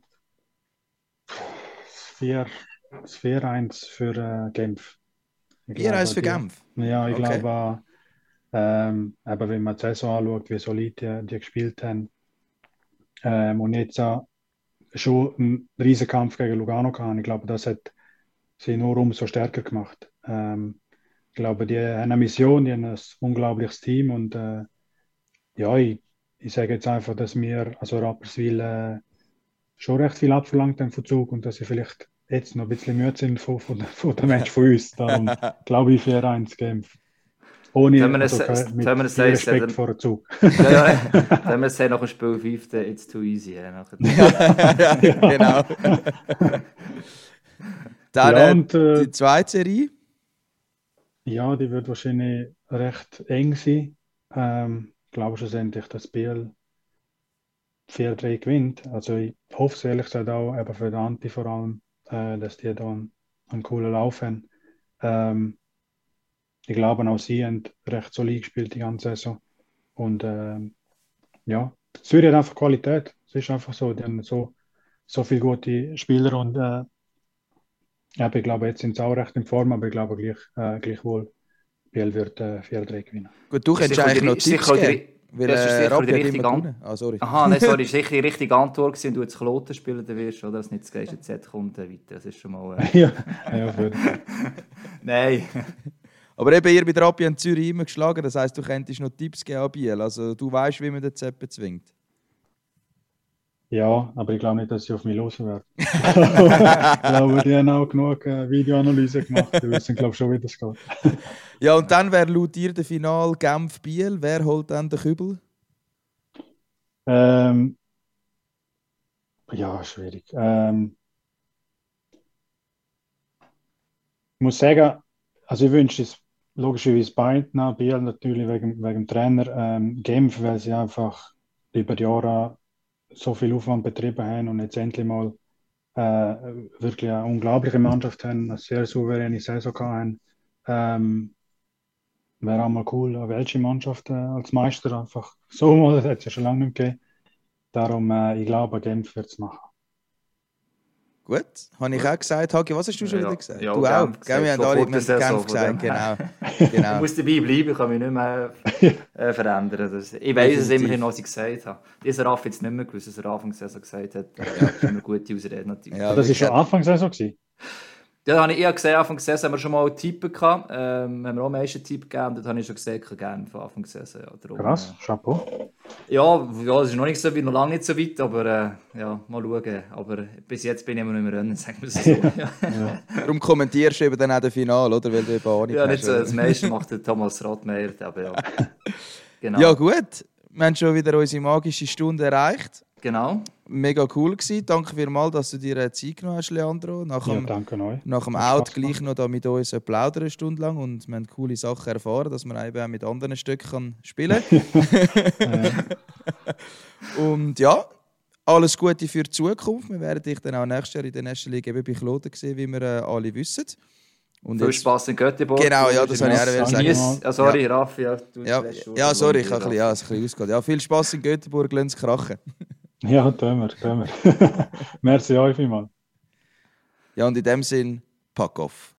4-1 für äh, Genf. 4-1 für Genf? Ja, ich okay. glaube, ähm, aber wenn man die Saison anschaut, wie solid die, die gespielt haben, ähm, und jetzt äh, schon einen riesen Kampf gegen Lugano gehabt. Ich glaube, das hat sie nur umso stärker gemacht. Ähm, ich glaube, die haben eine Mission, die haben ein unglaubliches Team und äh, ja, ich, ich sage jetzt einfach, dass wir, also Rapperswil, äh, schon recht viel abverlangt haben von Zug und dass sie vielleicht jetzt noch ein bisschen müde sind von, von, von dem Match von uns. Darum glaube ich 4-1 Genf. Ohne man also, mit Respekt vor dem Zug. ja, ja, wenn man es nach dem Spiel 5, dann it's too easy. Ja, ja, genau. dann ja, und, äh, die zweite Serie? Ja, die wird wahrscheinlich recht eng sein. Ähm, ich glaube schlussendlich, dass Biel 4-3 gewinnt. Also ich hoffe es ehrlich gesagt auch, eben für Dante vor allem, äh, dass die da einen, einen coolen Lauf haben. Ähm, ich glaube, auch sie haben recht solid gespielt die ganze Saison. Und äh, ja, Zürich hat einfach Qualität. Es ist einfach so, die haben so, so viele gute Spieler und äh, ja, ich glaube, jetzt sind sie auch recht in Form, aber ich glaube gleich, äh, gleichwohl, Biel wird äh, 4-3 gewinnen. Gut, du könntest eigentlich noch Tipps geben. Weil, das ist äh, sicher die richtige Antwort. Ah, sorry. Aha, nein, sorry, ist sicher die richtige Antwort gewesen, wenn du jetzt Kloten spielen wirst, oder? Dass nicht das gleiche Z kommt äh, weiter. Das ist schon mal... Äh... ja, ja, für Nein. Aber eben, ihr bei der Rappi in Zürich immer geschlagen, das heisst, du könntest noch Tipps geben an Biel. Also du weißt, wie man den Zeppen zwingt. Ja, aber ich glaube nicht, dass sie auf mich los werden. ich glaube, die haben auch genug äh, Videoanalyse gemacht. Die wissen, glaube ich, schon, wie das geht. ja, und dann wäre laut dir der Final Genf-Biel. Wer holt dann den Kübel? Ähm, ja, schwierig. Ähm, ich muss sagen, also ich wünsche es logischerweise beiden, Biel natürlich wegen, wegen dem Trainer, ähm, Genf, weil sie einfach über die Jahre so viel Aufwand betrieben haben und jetzt endlich mal äh, wirklich eine unglaubliche Mannschaft haben, eine sehr souveräne Saison haben. Ähm, Wäre auch mal cool, eine welche Mannschaft äh, als Meister einfach so mal, das hat es ja schon lange nicht gegeben. Darum, äh, ich glaube, Genf wird es machen. Gut, habe ich auch gesagt. Hagi, was hast du schon ja, wieder gesagt? Ja, du auch. Gell, wir haben alle mit Genf gesagt, genau. genau. ich muss dabei bleiben, ich kann mich nicht mehr äh, verändern. Das, ich weiß es immerhin, was ich gesagt habe. Dieser Raff jetzt nicht mehr gewusst, was er Anfang Saison gesagt hat. Ja, das ist immer gute Ausrede natürlich. Ja, das war schon Anfang Saison? Gewesen? Ja, da habe ich eher gesehen, Anfang der Saison haben wir schon mal Typen gehabt. Ähm, haben wir auch meisten Typ gegeben. Dort habe ich schon gesehen, ich gerne von Anfang der Saison. Ja, darum, Krass, äh, Chapeau. Ja, ja, das ist noch nicht so weit, noch lange nicht so weit, aber äh, ja, mal schauen. Aber bis jetzt bin ich immer noch im Rennen, sagen wir es so. ja. ja. Darum kommentierst du eben dann auch das Finale, oder? Weil du eben auch nicht Ja, nicht so. Das meiste macht der Thomas Rothmeier, aber ja. Genau. Ja, gut. Wir haben schon wieder unsere magische Stunde erreicht. Genau mega cool gewesen. Danke vielmals, dass du dir äh, Zeit genommen hast, Leandro. Nach dem, danke euch. Nach dem Out gleich noch da mit uns plaudern eine Stunde lang und wir haben coole Sachen erfahren, dass man eben auch mit anderen Stücken spielen kann. und ja, alles Gute für die Zukunft. Wir werden dich dann auch nächstes Jahr in der nächsten League eben bei Kloten sehen, wie wir äh, alle wissen. Und Viel jetzt... Spaß in Göteborg. Genau, ja, das wollte ich auch sagen. Yes. Ja, ah, sorry, ja. Raffi. Ja, ja. ja sorry, ich habe ein bisschen, ja, bisschen ausgeholt. Ja, viel Spaß in Göteborg, lass es krachen. Ja, tun wir, tun wir. Merci euch vielmals. Ja, und in dem Sinn, pack auf.